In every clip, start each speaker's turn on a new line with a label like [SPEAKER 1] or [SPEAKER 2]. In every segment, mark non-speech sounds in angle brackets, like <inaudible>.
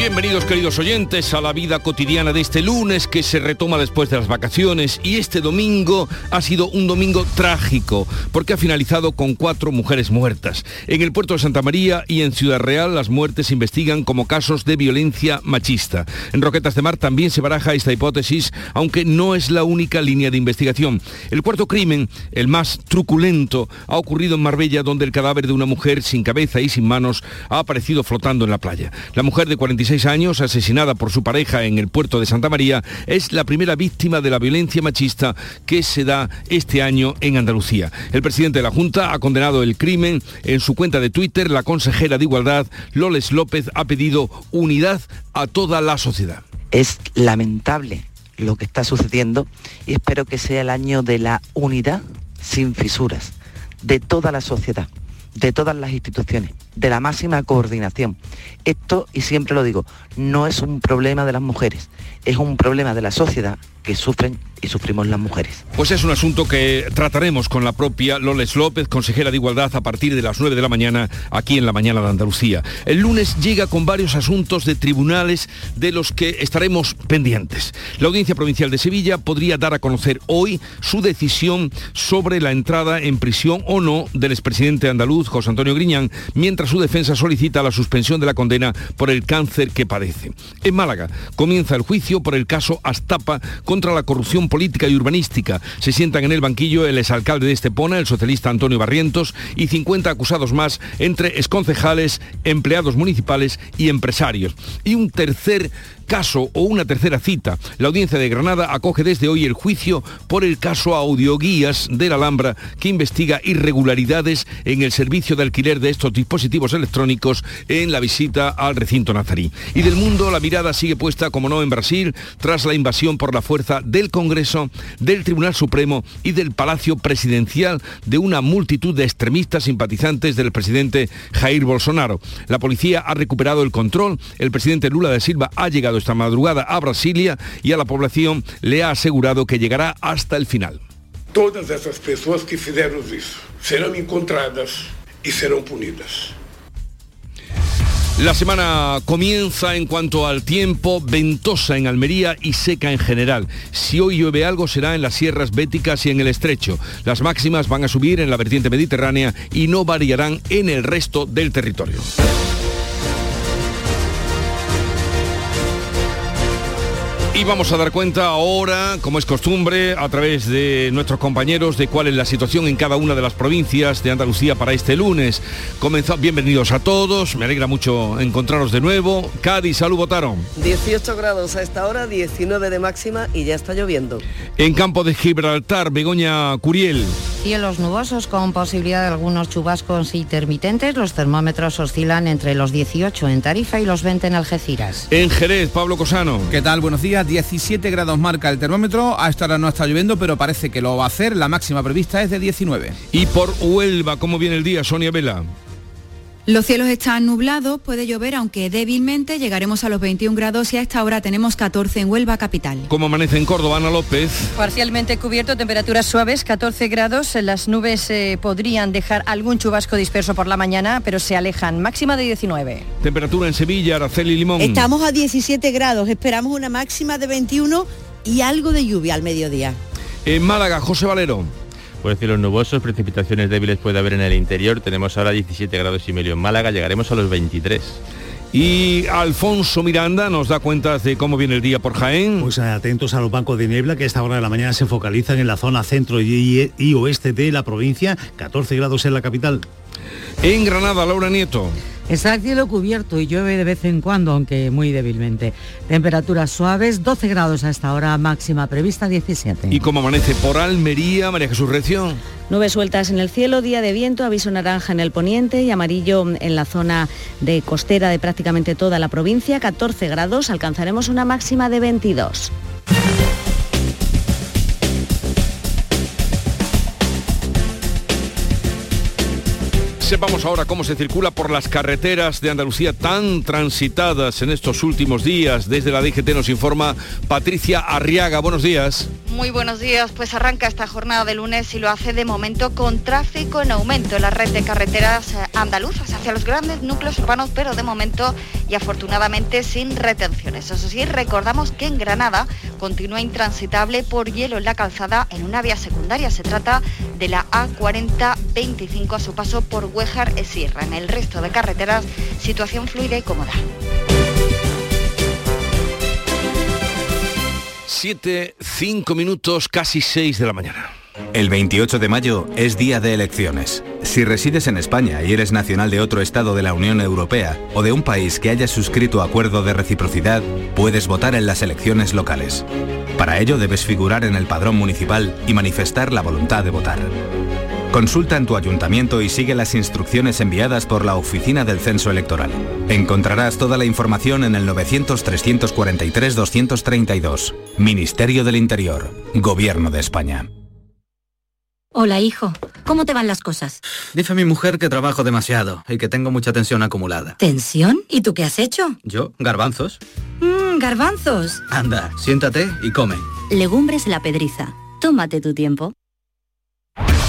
[SPEAKER 1] Bienvenidos queridos oyentes a la vida cotidiana de este lunes que se retoma después de las vacaciones y este domingo ha sido un domingo trágico porque ha finalizado con cuatro mujeres muertas. En el puerto de Santa María y en Ciudad Real las muertes se investigan como casos de violencia machista. En Roquetas de Mar también se baraja esta hipótesis, aunque no es la única línea de investigación. El cuarto crimen, el más truculento, ha ocurrido en Marbella donde el cadáver de una mujer sin cabeza y sin manos ha aparecido flotando en la playa. La mujer de 46 años, asesinada por su pareja en el puerto de Santa María, es la primera víctima de la violencia machista que se da este año en Andalucía. El presidente de la Junta ha condenado el crimen. En su cuenta de Twitter, la consejera de Igualdad, Loles López, ha pedido unidad a toda la sociedad.
[SPEAKER 2] Es lamentable lo que está sucediendo y espero que sea el año de la unidad sin fisuras de toda la sociedad de todas las instituciones, de la máxima coordinación. Esto, y siempre lo digo, no es un problema de las mujeres, es un problema de la sociedad que sufren y sufrimos las mujeres.
[SPEAKER 1] Pues es un asunto que trataremos con la propia Loles López, consejera de Igualdad, a partir de las 9 de la mañana, aquí en la mañana de Andalucía. El lunes llega con varios asuntos de tribunales de los que estaremos pendientes. La Audiencia Provincial de Sevilla podría dar a conocer hoy su decisión sobre la entrada en prisión o no del expresidente andaluz, José Antonio Griñán, mientras su defensa solicita la suspensión de la condena por el cáncer que padece. En Málaga comienza el juicio por el caso Astapa contra la corrupción política y urbanística. Se sientan en el banquillo el exalcalde de Estepona, el socialista Antonio Barrientos, y 50 acusados más entre exconcejales, empleados municipales y empresarios. Y un tercer caso o una tercera cita. La audiencia de Granada acoge desde hoy el juicio por el caso Audioguías de la Alhambra que investiga irregularidades en el servicio de alquiler de estos dispositivos electrónicos en la visita al recinto nazarí. Y del mundo la mirada sigue puesta, como no, en Brasil, tras la invasión por la fuerza del Congreso, del Tribunal Supremo y del Palacio Presidencial de una multitud de extremistas simpatizantes del presidente Jair Bolsonaro. La policía ha recuperado el control, el presidente Lula da Silva ha llegado esta madrugada a Brasilia y a la población le ha asegurado que llegará hasta el final.
[SPEAKER 3] Todas esas personas que hicieron eso serán encontradas y serán punidas.
[SPEAKER 1] La semana comienza en cuanto al tiempo, ventosa en Almería y seca en general. Si hoy llueve algo será en las sierras béticas y en el estrecho. Las máximas van a subir en la vertiente mediterránea y no variarán en el resto del territorio. Y vamos a dar cuenta ahora, como es costumbre, a través de nuestros compañeros, de cuál es la situación en cada una de las provincias de Andalucía para este lunes. Comenzó, bienvenidos a todos, me alegra mucho encontraros de nuevo. Cádiz, salud, votaron.
[SPEAKER 4] 18 grados a esta hora, 19 de máxima y ya está lloviendo.
[SPEAKER 1] En campo de Gibraltar, Begoña Curiel.
[SPEAKER 5] Cielos nubosos con posibilidad de algunos chubascos intermitentes. Los termómetros oscilan entre los 18 en Tarifa y los 20 en Algeciras.
[SPEAKER 1] En Jerez, Pablo Cosano.
[SPEAKER 6] ¿Qué tal? Buenos días. 17 grados marca el termómetro. A esta hora no está lloviendo, pero parece que lo va a hacer. La máxima prevista es de 19.
[SPEAKER 1] Y por Huelva, ¿cómo viene el día, Sonia Vela?
[SPEAKER 7] Los cielos están nublados, puede llover aunque débilmente, llegaremos a los 21 grados y a esta hora tenemos 14 en Huelva capital.
[SPEAKER 1] ¿Cómo amanece en Córdoba, Ana López?
[SPEAKER 8] Parcialmente cubierto, temperaturas suaves, 14 grados, las nubes eh, podrían dejar algún chubasco disperso por la mañana, pero se alejan, máxima de 19.
[SPEAKER 1] Temperatura en Sevilla, Araceli Limón.
[SPEAKER 9] Estamos a 17 grados, esperamos una máxima de 21 y algo de lluvia al mediodía.
[SPEAKER 1] En Málaga, José Valero.
[SPEAKER 10] Pues cielos nubosos, precipitaciones débiles puede haber en el interior. Tenemos ahora 17 grados y medio en Málaga, llegaremos a los 23.
[SPEAKER 1] Y Alfonso Miranda nos da cuenta de cómo viene el día por Jaén.
[SPEAKER 11] Pues atentos a los bancos de niebla que a esta hora de la mañana se focalizan en la zona centro y, y oeste de la provincia, 14 grados en la capital.
[SPEAKER 1] En Granada, Laura Nieto.
[SPEAKER 12] Está el cielo cubierto y llueve de vez en cuando, aunque muy débilmente. Temperaturas suaves, 12 grados a esta hora, máxima prevista 17.
[SPEAKER 1] ¿Y cómo amanece por Almería, María Jesús Recio?
[SPEAKER 13] Nubes sueltas en el cielo, día de viento, aviso naranja en el poniente y amarillo en la zona de costera de prácticamente toda la provincia, 14 grados, alcanzaremos una máxima de 22.
[SPEAKER 1] Sepamos ahora cómo se circula por las carreteras de Andalucía tan transitadas en estos últimos días. Desde la DGT nos informa Patricia Arriaga. Buenos días.
[SPEAKER 14] Muy buenos días. Pues arranca esta jornada de lunes y lo hace de momento con tráfico en aumento en la red de carreteras eh, andaluzas hacia los grandes núcleos urbanos, pero de momento y afortunadamente sin retenciones. Eso sí, recordamos que en Granada continúa intransitable por hielo en la calzada en una vía secundaria. Se trata de la A4025 a su paso por Huejar e Sierra. En el resto de carreteras, situación fluida y cómoda.
[SPEAKER 1] 7, 5 minutos, casi 6 de la mañana.
[SPEAKER 15] El 28 de mayo es día de elecciones. Si resides en España y eres nacional de otro Estado de la Unión Europea o de un país que haya suscrito acuerdo de reciprocidad, puedes votar en las elecciones locales. Para ello debes figurar en el padrón municipal y manifestar la voluntad de votar. Consulta en tu ayuntamiento y sigue las instrucciones enviadas por la Oficina del Censo Electoral. Encontrarás toda la información en el 900-343-232. Ministerio del Interior. Gobierno de España.
[SPEAKER 16] Hola, hijo. ¿Cómo te van las cosas?
[SPEAKER 17] Dice mi mujer que trabajo demasiado y que tengo mucha tensión acumulada.
[SPEAKER 16] ¿Tensión? ¿Y tú qué has hecho?
[SPEAKER 17] Yo, garbanzos.
[SPEAKER 16] Mmm, garbanzos.
[SPEAKER 17] Anda, siéntate y come.
[SPEAKER 16] Legumbres la pedriza. Tómate tu tiempo.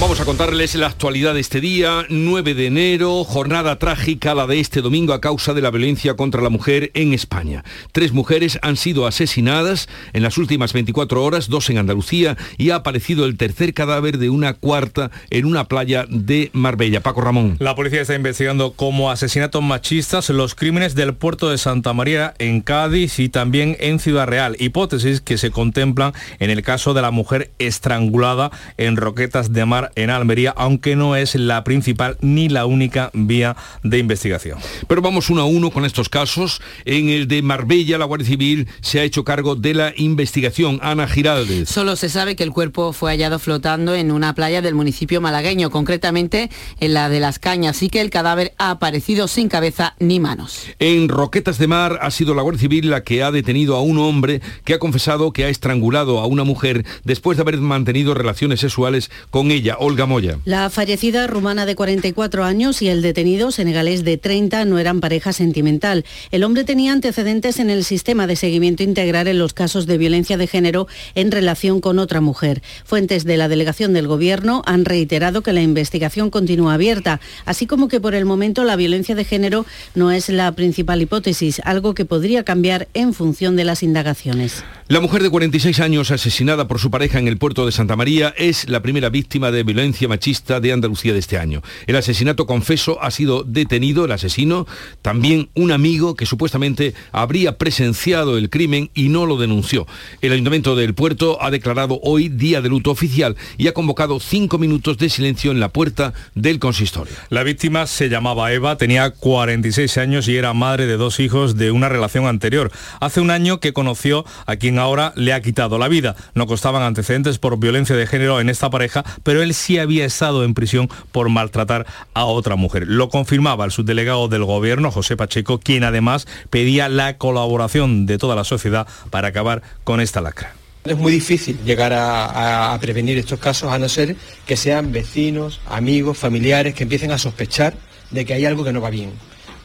[SPEAKER 1] Vamos a contarles la actualidad de este día, 9 de enero, jornada trágica la de este domingo a causa de la violencia contra la mujer en España. Tres mujeres han sido asesinadas en las últimas 24 horas, dos en Andalucía, y ha aparecido el tercer cadáver de una cuarta en una playa de Marbella. Paco Ramón.
[SPEAKER 18] La policía está investigando como asesinatos machistas los crímenes del puerto de Santa María en Cádiz y también en Ciudad Real, hipótesis que se contemplan en el caso de la mujer estrangulada en Roquetas de Mar en Almería, aunque no es la principal ni la única vía de investigación.
[SPEAKER 1] Pero vamos uno a uno con estos casos. En el de Marbella, la Guardia Civil se ha hecho cargo de la investigación. Ana Giraldes.
[SPEAKER 19] Solo se sabe que el cuerpo fue hallado flotando en una playa del municipio malagueño, concretamente en la de Las Cañas, y que el cadáver ha aparecido sin cabeza ni manos.
[SPEAKER 1] En Roquetas de Mar ha sido la Guardia Civil la que ha detenido a un hombre que ha confesado que ha estrangulado a una mujer después de haber mantenido relaciones sexuales con ella, Olga Moya.
[SPEAKER 20] La fallecida rumana de 44 años y el detenido senegalés de 30 no eran pareja sentimental. El hombre tenía antecedentes en el sistema de seguimiento integral en los casos de violencia de género en relación con otra mujer. Fuentes de la delegación del Gobierno han reiterado que la investigación continúa abierta, así como que por el momento la violencia de género no es la principal hipótesis, algo que podría cambiar en función de las indagaciones.
[SPEAKER 1] La mujer de 46 años asesinada por su pareja en el puerto de Santa María es la primera víctima de violencia machista de Andalucía de este año. El asesinato confeso ha sido detenido, el asesino, también un amigo que supuestamente habría presenciado el crimen y no lo denunció. El ayuntamiento del puerto ha declarado hoy día de luto oficial y ha convocado cinco minutos de silencio en la puerta del consistorio.
[SPEAKER 18] La víctima se llamaba Eva, tenía 46 años y era madre de dos hijos de una relación anterior. Hace un año que conoció a quien ahora le ha quitado la vida. No costaban antecedentes por violencia de género en esta pareja, pero él sí había estado en prisión por maltratar a otra mujer. Lo confirmaba el subdelegado del gobierno, José Pacheco, quien además pedía la colaboración de toda la sociedad para acabar con esta lacra.
[SPEAKER 21] Es muy difícil llegar a, a, prevenir estos casos a no ser que sean vecinos, amigos, familiares que empiecen a sospechar de que hay algo que no va bien.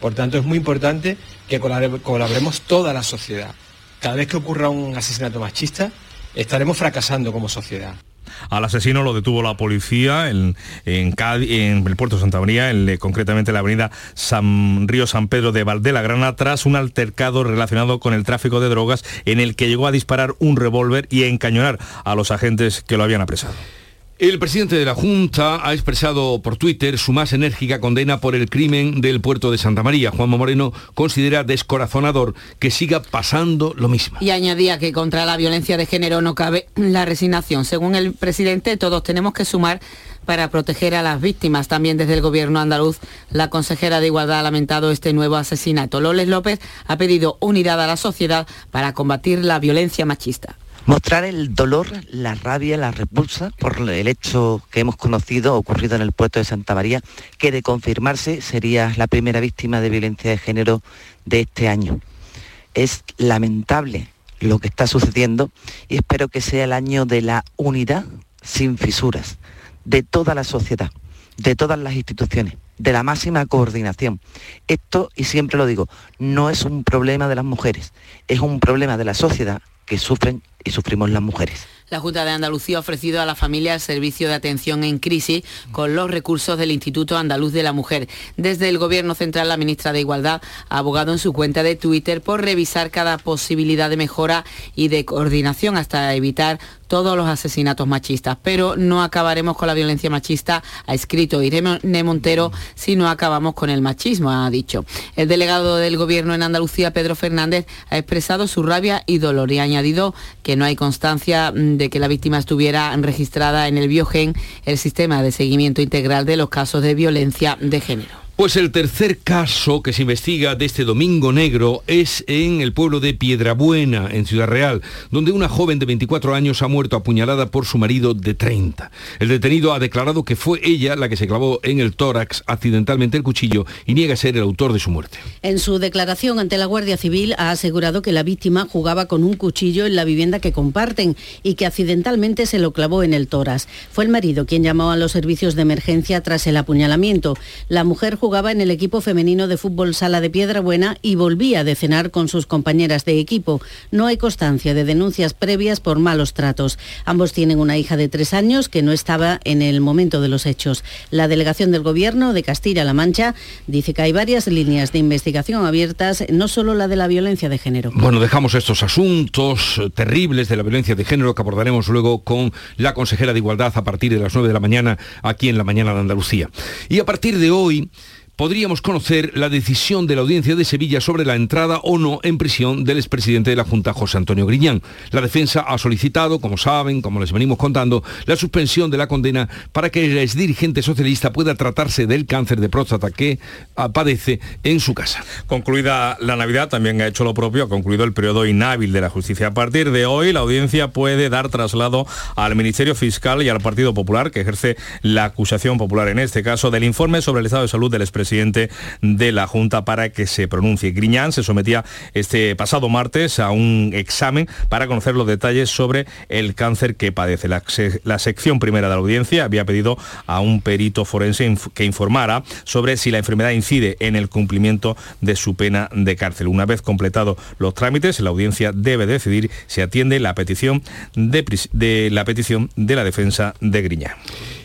[SPEAKER 21] Por tanto, es muy importante que colaboremos toda la sociedad. Cada vez que ocurra un asesinato machista, estaremos fracasando como sociedad.
[SPEAKER 18] Al asesino lo detuvo la policía en, el puerto de Santa María, en, concretamente en la avenida San Río San Pedro de Valdelagrana, tras un altercado relacionado con el tráfico de drogas en el que llegó a disparar un revólver y a encañonar a los agentes que lo habían apresado.
[SPEAKER 1] El presidente de la Junta ha expresado por Twitter su más enérgica condena por el crimen del puerto de Santa María. Juanma Moreno considera descorazonador que siga pasando lo mismo.
[SPEAKER 19] Y añadía que contra la violencia de género no cabe la resignación. Según el presidente, todos tenemos que sumar para proteger a las víctimas. También desde el gobierno andaluz, la consejera de Igualdad ha lamentado este nuevo asesinato. Loles López ha pedido unidad a la sociedad para combatir la violencia machista
[SPEAKER 2] mostrar el dolor, la rabia, la repulsa por el hecho que hemos conocido ocurrido en el puerto de Santa María, que de confirmarse sería la primera víctima de violencia de género de este año. Es lamentable lo que está sucediendo y espero que sea el año de la unidad sin fisuras de toda la sociedad, de todas las instituciones, de la máxima coordinación. Esto, y siempre lo digo, no es un problema de las mujeres, es un problema de la sociedad que sufren y sufrimos las mujeres.
[SPEAKER 19] La Junta de Andalucía ha ofrecido a la familia el servicio de atención en crisis con los recursos del Instituto Andaluz de la Mujer. Desde el Gobierno Central, la ministra de Igualdad ha abogado en su cuenta de Twitter por revisar cada posibilidad de mejora y de coordinación hasta evitar todos los asesinatos machistas. Pero no acabaremos con la violencia machista, ha escrito Irene Montero, si no acabamos con el machismo, ha dicho. El delegado del Gobierno en Andalucía, Pedro Fernández, ha expresado su rabia y dolor y ha añadido que no hay constancia mm, de que la víctima estuviera registrada en el Biogen, el sistema de seguimiento integral de los casos de violencia de género.
[SPEAKER 1] Pues el tercer caso que se investiga de este domingo negro es en el pueblo de Piedrabuena, en Ciudad Real, donde una joven de 24 años ha muerto apuñalada por su marido de 30. El detenido ha declarado que fue ella la que se clavó en el tórax accidentalmente el cuchillo y niega ser el autor de su muerte.
[SPEAKER 20] En su declaración ante la Guardia Civil ha asegurado que la víctima jugaba con un cuchillo en la vivienda que comparten y que accidentalmente se lo clavó en el tórax. Fue el marido quien llamó a los servicios de emergencia tras el apuñalamiento. La mujer jugaba en el equipo femenino de fútbol Sala de Piedra Buena y volvía de cenar con sus compañeras de equipo. No hay constancia de denuncias previas por malos tratos. Ambos tienen una hija de tres años que no estaba en el momento de los hechos. La delegación del Gobierno de Castilla-La Mancha dice que hay varias líneas de investigación abiertas, no solo la de la violencia de género.
[SPEAKER 1] Bueno, dejamos estos asuntos terribles de la violencia de género que abordaremos luego con la consejera de Igualdad a partir de las 9 de la mañana aquí en la mañana de Andalucía. Y a partir de hoy podríamos conocer la decisión de la Audiencia de Sevilla sobre la entrada o no en prisión del expresidente de la Junta, José Antonio Griñán. La defensa ha solicitado, como saben, como les venimos contando, la suspensión de la condena para que el exdirigente socialista pueda tratarse del cáncer de próstata que padece en su casa.
[SPEAKER 18] Concluida la Navidad, también ha hecho lo propio, ha concluido el periodo inhábil de la justicia. A partir de hoy, la audiencia puede dar traslado al Ministerio Fiscal y al Partido Popular, que ejerce la acusación popular en este caso, del informe sobre el estado de salud del expresidente presidente de la Junta para que se pronuncie. Griñán se sometía este pasado martes a un examen para conocer los detalles sobre el cáncer que padece. La, sección primera de la audiencia había pedido a un perito forense que informara sobre si la enfermedad incide en el cumplimiento de su pena de cárcel. Una vez completados los trámites, la audiencia debe decidir si atiende la petición de, de la petición de la defensa de Griñán.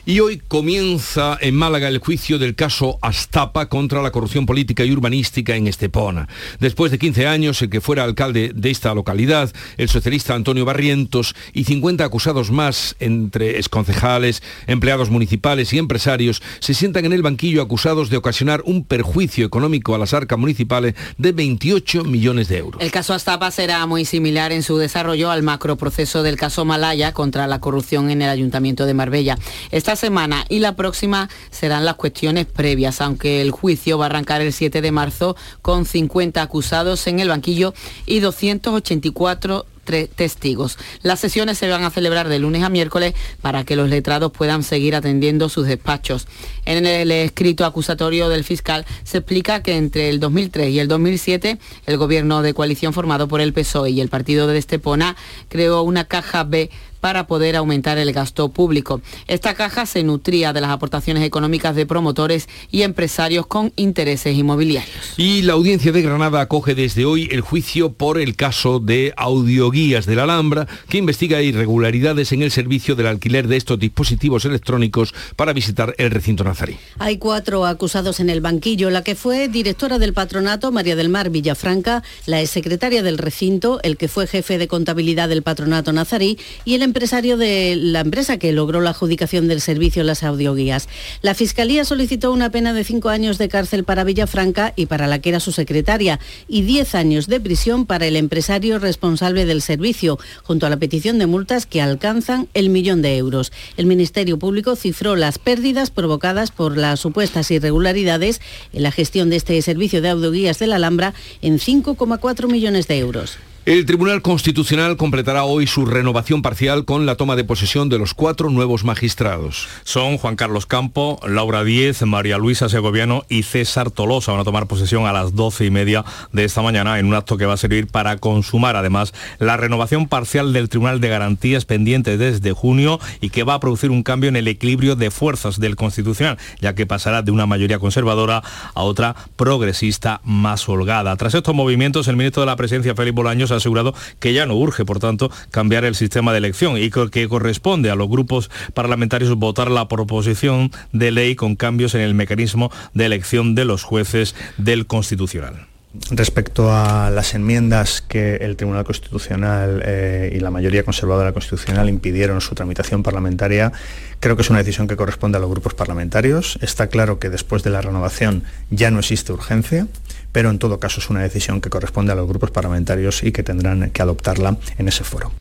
[SPEAKER 1] Y hoy comienza en Málaga el juicio del caso Astapa contra la corrupción política y urbanística en Estepona. Después de 15 años, el que fuera alcalde de esta localidad, el socialista Antonio Barrientos y 50 acusados más, entre exconcejales, empleados municipales y empresarios, se sientan en el banquillo acusados de ocasionar un perjuicio económico a las arcas municipales de 28 millones de euros.
[SPEAKER 19] El caso Astapa será muy similar en su desarrollo al macroproceso del caso Malaya contra la corrupción en el Ayuntamiento de Marbella. Esta semana y la próxima serán las cuestiones previas, aunque el juicio va a arrancar el 7 de marzo con 50 acusados en el banquillo y 284 testigos. Las sesiones se van a celebrar de lunes a miércoles para que los letrados puedan seguir atendiendo sus despachos. En el escrito acusatorio del fiscal se explica que entre el 2003 y el 2007 el gobierno de coalición formado por el PSOE y el partido de Estepona creó una caja B para poder aumentar el gasto público. Esta caja se nutría de las aportaciones económicas de promotores y empresarios con intereses inmobiliarios.
[SPEAKER 1] Y la audiencia de Granada acoge desde hoy el juicio por el caso de audioguías de la Alhambra, que investiga irregularidades en el servicio del alquiler de estos dispositivos electrónicos para visitar el recinto nazarí.
[SPEAKER 20] Hay cuatro acusados en el banquillo, la que fue directora del patronato, María del Mar Villafranca, la exsecretaria del recinto, el que fue jefe de contabilidad del patronato nazarí y el empresario de la empresa que logró la adjudicación del servicio las audioguías. La Fiscalía solicitó una pena de cinco años de cárcel para Villafranca y para la que era su secretaria y diez años de prisión para el empresario responsable del servicio, junto a la petición de multas que alcanzan el millón de euros. El Ministerio Público cifró las pérdidas provocadas por las supuestas irregularidades en la gestión de este servicio de audioguías de la Alhambra en 5,4 millones de euros.
[SPEAKER 1] El Tribunal Constitucional completará hoy su renovación parcial con la toma de posesión de los cuatro nuevos magistrados.
[SPEAKER 18] Son Juan Carlos Campo, Laura Díez, María Luisa Segoviano y César Tolosa. Van a tomar posesión a las doce y media de esta mañana en un acto que va a servir para consumar además la renovación parcial del Tribunal de Garantías pendiente desde junio y que va a producir un cambio en el equilibrio de fuerzas del Constitucional, ya que pasará de una mayoría conservadora a otra progresista más holgada. Tras estos movimientos, el ministro de la Presidencia, Félix Bolaños, ha asegurado que ya no urge, por tanto, cambiar el sistema de elección y que corresponde a los grupos parlamentarios votar la proposición de ley con cambios en el mecanismo de elección de los jueces del Constitucional.
[SPEAKER 22] Respecto a las enmiendas que el Tribunal Constitucional eh, y la mayoría conservadora constitucional impidieron su tramitación parlamentaria, creo que es una decisión que corresponde a los grupos parlamentarios. Está claro que después de la renovación ya no existe urgencia, pero en todo caso es una decisión que corresponde a los grupos parlamentarios y que tendrán que adoptarla en ese foro.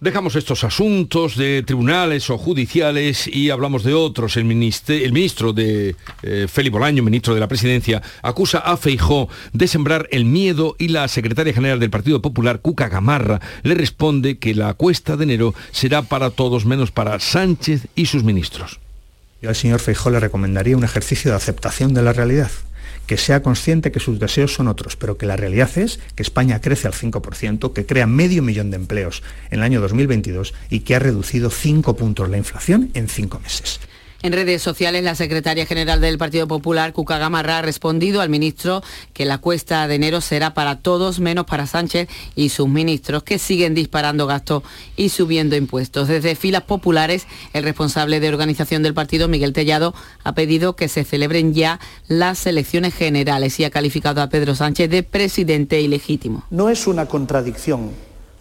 [SPEAKER 1] Dejamos estos asuntos de tribunales o judiciales y hablamos de otros. El, ministro de eh, Félix Bolaño, ministro de la Presidencia, acusa a Feijó de sembrar el miedo y la secretaria general del Partido Popular, Cuca Gamarra, le responde que la cuesta de enero será para todos menos para Sánchez y sus ministros.
[SPEAKER 22] Yo al señor Feijó le recomendaría un ejercicio de aceptación de la realidad que sea consciente que sus deseos son otros, pero que la realidad es que España crece al 5%, que crea medio millón de empleos en el año 2022 y que ha reducido 5 puntos la inflación en 5 meses.
[SPEAKER 19] En redes sociales, la secretaria general del Partido Popular, Cuca Gamarra, ha respondido al ministro que la cuesta de enero será para todos menos para Sánchez y sus ministros, que siguen disparando gastos y subiendo impuestos. Desde filas populares, el responsable de organización del partido, Miguel Tellado, ha pedido que se celebren ya las elecciones generales y ha calificado a Pedro Sánchez de presidente ilegítimo.
[SPEAKER 23] No es una contradicción,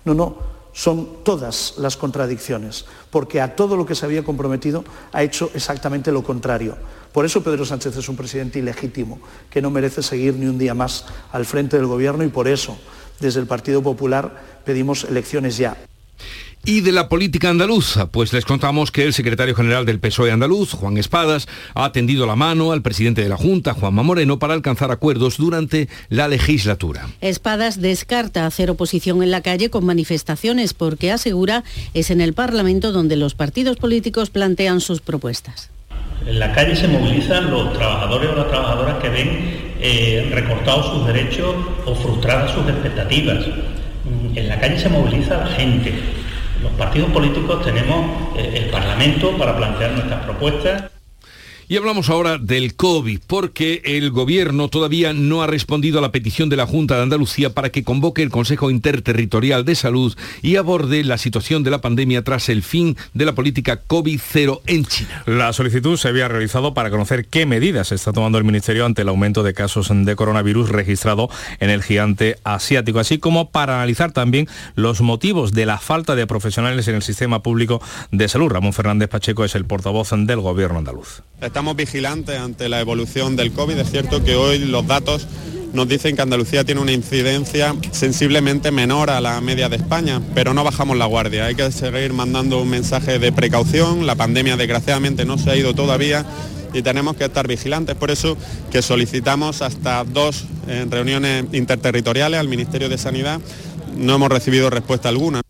[SPEAKER 23] no, no son todas las contradicciones, porque a todo lo que se había comprometido ha hecho exactamente lo contrario. Por eso Pedro Sánchez es un presidente ilegítimo, que no merece seguir ni un día más al frente del Gobierno y por eso, desde el Partido Popular, pedimos elecciones ya
[SPEAKER 1] y de la política andaluza, pues les contamos que el secretario general del PSOE andaluz, Juan Espadas, ha tendido la mano al presidente de la Junta, Juanma Moreno, para alcanzar acuerdos durante la legislatura.
[SPEAKER 20] Espadas descarta hacer oposición en la calle con manifestaciones porque asegura es en el Parlamento donde los partidos políticos plantean sus propuestas.
[SPEAKER 24] En la calle se movilizan los trabajadores o las trabajadoras que ven eh, recortados sus derechos o frustradas sus expectativas. En la calle se moviliza la gente los partidos políticos tenemos eh, el Parlamento para plantear nuestras propuestas
[SPEAKER 1] y hablamos ahora del COVID, porque el Gobierno todavía no ha respondido a la petición de la Junta de Andalucía para que convoque el Consejo Interterritorial de Salud y aborde la situación de la pandemia tras el fin de la política COVID-0 en China.
[SPEAKER 18] La solicitud se había realizado para conocer qué medidas está tomando el Ministerio ante el aumento de casos de coronavirus registrado en el gigante asiático, así como para analizar también los motivos de la falta de profesionales en el sistema público de salud. Ramón Fernández Pacheco es el portavoz del Gobierno andaluz
[SPEAKER 25] estamos vigilantes ante la evolución del COVID. Es cierto que hoy los datos nos dicen que Andalucía tiene una incidencia sensiblemente menor a la media de España, pero no bajamos la guardia. Hay que seguir mandando un mensaje de precaución. La pandemia desgraciadamente no se ha ido todavía y tenemos que estar vigilantes. Por eso que solicitamos hasta dos eh, reuniones interterritoriales al Ministerio de Sanidad. No hemos recibido respuesta alguna.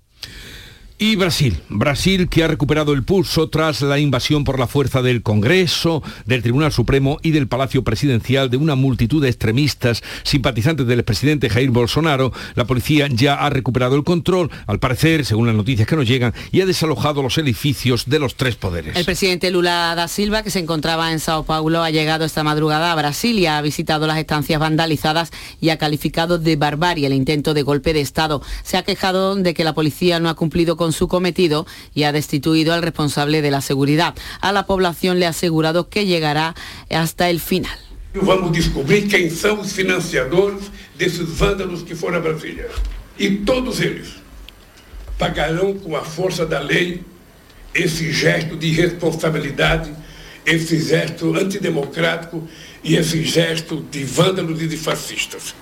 [SPEAKER 1] Y Brasil, Brasil que ha recuperado el pulso tras la invasión por la fuerza del Congreso, del Tribunal Supremo y del Palacio Presidencial de una multitud de extremistas simpatizantes del expresidente Jair Bolsonaro. La policía ya ha recuperado el control, al parecer, según las noticias que nos llegan, y ha desalojado los edificios de los tres poderes.
[SPEAKER 19] El presidente Lula da Silva, que se encontraba en Sao Paulo, ha llegado esta madrugada a Brasil y ha visitado las estancias vandalizadas y ha calificado de barbarie el intento de golpe de Estado. Se ha quejado de que la policía no ha cumplido con su cometido y ha destituido al responsable de la seguridad. A la población le ha asegurado que llegará hasta el final.
[SPEAKER 26] Vamos descobrir quién son los financiadores de esos vándalos que fueron a Brasilia. Y todos ellos pagarán con la fuerza de la ley ese gesto de irresponsabilidad, ese gesto antidemocrático y ese gesto de vándalos y de fascistas.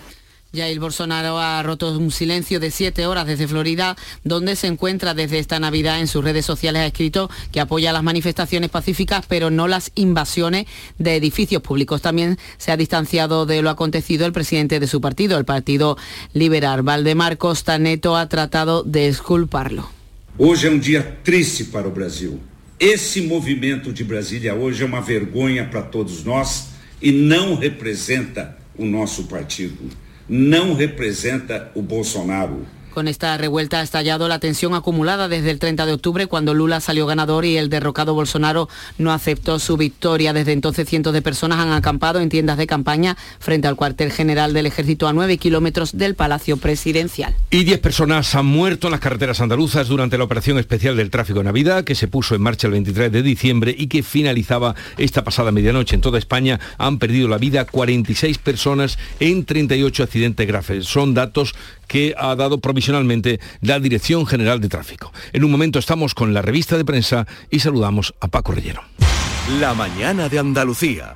[SPEAKER 19] Jair Bolsonaro ha roto un silencio de siete horas desde Florida, donde se encuentra desde esta Navidad. En sus redes sociales ha escrito que apoya las manifestaciones pacíficas, pero no las invasiones de edificios públicos. También se ha distanciado de lo acontecido el presidente de su partido, el Partido Liberal. Valdemar Costa Neto ha tratado de esculparlo.
[SPEAKER 27] Hoy es un día triste para el Brasil. Ese movimiento de Brasília hoje é uma vergonha para todos nós e não representa o nosso partido, não representa o Bolsonaro.
[SPEAKER 19] Con esta revuelta ha estallado la tensión acumulada desde el 30 de octubre cuando Lula salió ganador y el derrocado Bolsonaro no aceptó su victoria. Desde entonces cientos de personas han acampado en tiendas de campaña frente al cuartel general del ejército a 9 kilómetros del Palacio Presidencial.
[SPEAKER 1] Y 10 personas han muerto en las carreteras andaluzas durante la operación especial del tráfico de Navidad que se puso en marcha el 23 de diciembre y que finalizaba esta pasada medianoche. En toda España han perdido la vida 46 personas en 38 accidentes graves. Son datos que ha dado provisionalmente la Dirección General de Tráfico. En un momento estamos con la revista de prensa y saludamos a Paco Rellero.
[SPEAKER 28] La mañana de Andalucía.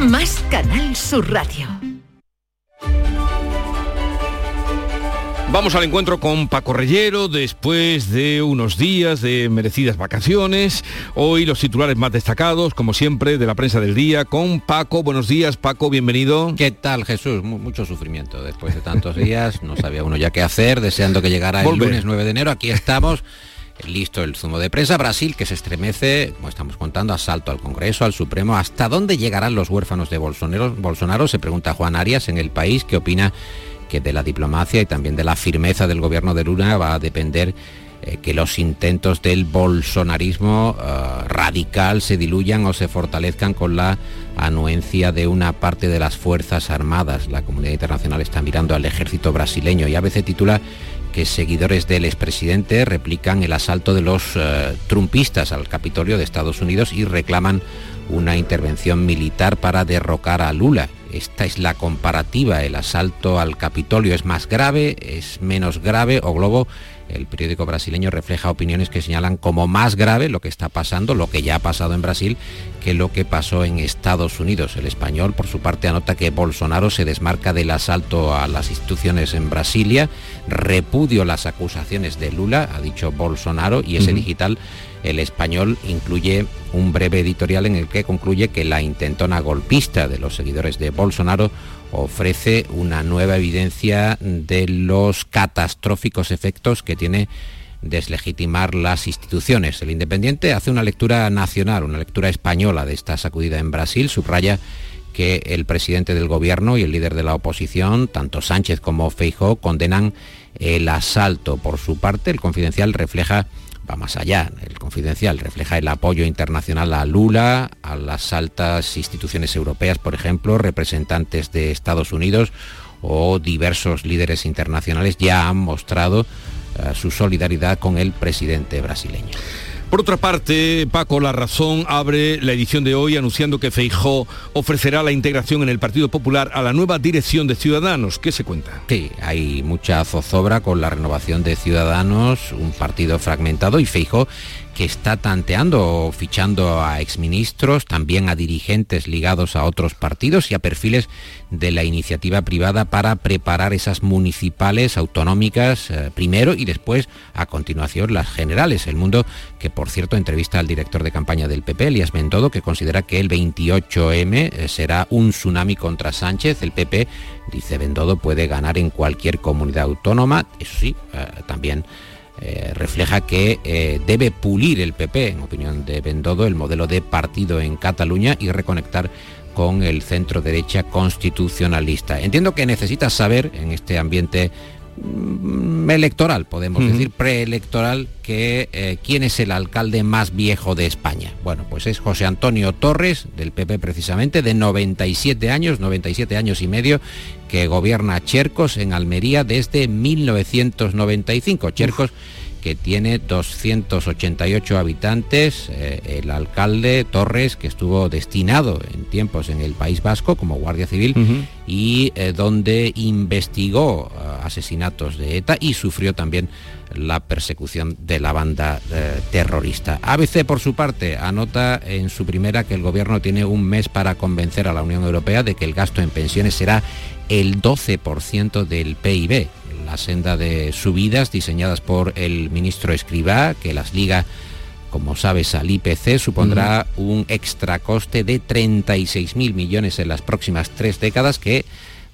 [SPEAKER 29] más Canal Sur Radio.
[SPEAKER 1] Vamos al encuentro con Paco Rellero después de unos días de merecidas vacaciones. Hoy los titulares más destacados, como siempre, de la prensa del día con Paco. Buenos días, Paco, bienvenido.
[SPEAKER 30] ¿Qué tal, Jesús? Mu- mucho sufrimiento después de tantos días. No sabía uno ya qué hacer, deseando que llegara el
[SPEAKER 1] Volver.
[SPEAKER 30] lunes 9 de enero. Aquí estamos. <laughs> Listo el zumo de prensa. Brasil, que se estremece, como estamos contando, asalto al Congreso, al Supremo. ¿Hasta dónde llegarán los huérfanos de Bolsonaro? Bolsonaro se pregunta Juan Arias en el país, que opina que de la diplomacia y también de la firmeza del gobierno de Luna va a depender eh, que los intentos del bolsonarismo eh, radical se diluyan o se fortalezcan con la anuencia de una parte de las Fuerzas Armadas. La comunidad internacional está mirando al ejército brasileño y ABC titula que seguidores del expresidente replican el asalto de los eh, trumpistas al Capitolio de Estados Unidos y reclaman una intervención militar para derrocar a Lula. Esta es la comparativa. El asalto al Capitolio es más grave, es menos grave o Globo. El periódico brasileño refleja opiniones que señalan como más grave lo que está pasando, lo que ya ha pasado en Brasil, que lo que pasó en Estados Unidos. El español, por su parte, anota que Bolsonaro se desmarca del asalto a las instituciones en Brasilia, repudio las acusaciones de Lula, ha dicho Bolsonaro, y ese digital el español incluye un breve editorial en el que concluye que la intentona golpista de los seguidores de Bolsonaro ofrece una nueva evidencia de los catastróficos efectos que tiene deslegitimar las instituciones. El Independiente hace una lectura nacional, una lectura española de esta sacudida en Brasil, subraya que el presidente del gobierno y el líder de la oposición, tanto Sánchez como Feijóo, condenan el asalto. Por su parte, el confidencial refleja va más allá. El confidencial refleja el apoyo internacional a Lula, a las altas instituciones europeas, por ejemplo, representantes de Estados Unidos o diversos líderes internacionales ya han mostrado eh, su solidaridad con el presidente brasileño.
[SPEAKER 1] Por otra parte, Paco La Razón abre la edición de hoy anunciando que Feijó ofrecerá la integración en el Partido Popular a la nueva dirección de Ciudadanos. ¿Qué se cuenta?
[SPEAKER 30] Sí, hay mucha zozobra con la renovación de Ciudadanos, un partido fragmentado y Feijo que está tanteando o fichando a exministros, también a dirigentes ligados a otros partidos y a perfiles de la iniciativa privada para preparar esas municipales autonómicas eh, primero y después a continuación las generales. El mundo que por cierto entrevista al director de campaña del PP, Elías Bendodo, que considera que el 28M eh, será un tsunami contra Sánchez. El PP, dice Bendodo, puede ganar en cualquier comunidad autónoma. Eso sí, eh, también eh, refleja que eh, debe pulir el PP, en opinión de Bendodo, el modelo de partido en Cataluña y reconectar con el centro derecha constitucionalista. Entiendo que necesitas saber en este ambiente electoral, podemos decir, preelectoral, que eh, quién es el alcalde más viejo de España. Bueno, pues es José Antonio Torres, del PP precisamente, de 97 años, 97 años y medio, que gobierna Chercos en Almería desde 1995. Chercos que tiene 288 habitantes, eh, el alcalde Torres, que estuvo destinado en tiempos en el País Vasco como guardia civil y eh, donde investigó eh, asesinatos de ETA y sufrió también la persecución de la banda terrorista. ABC, por su parte, anota en su primera que el gobierno tiene un mes para convencer a la Unión Europea de que el gasto en pensiones será el 12% del PIB. La senda de subidas diseñadas por el ministro Escribá, que las liga como sabes, al IPC supondrá un extra coste de 36.000 millones en las próximas tres décadas que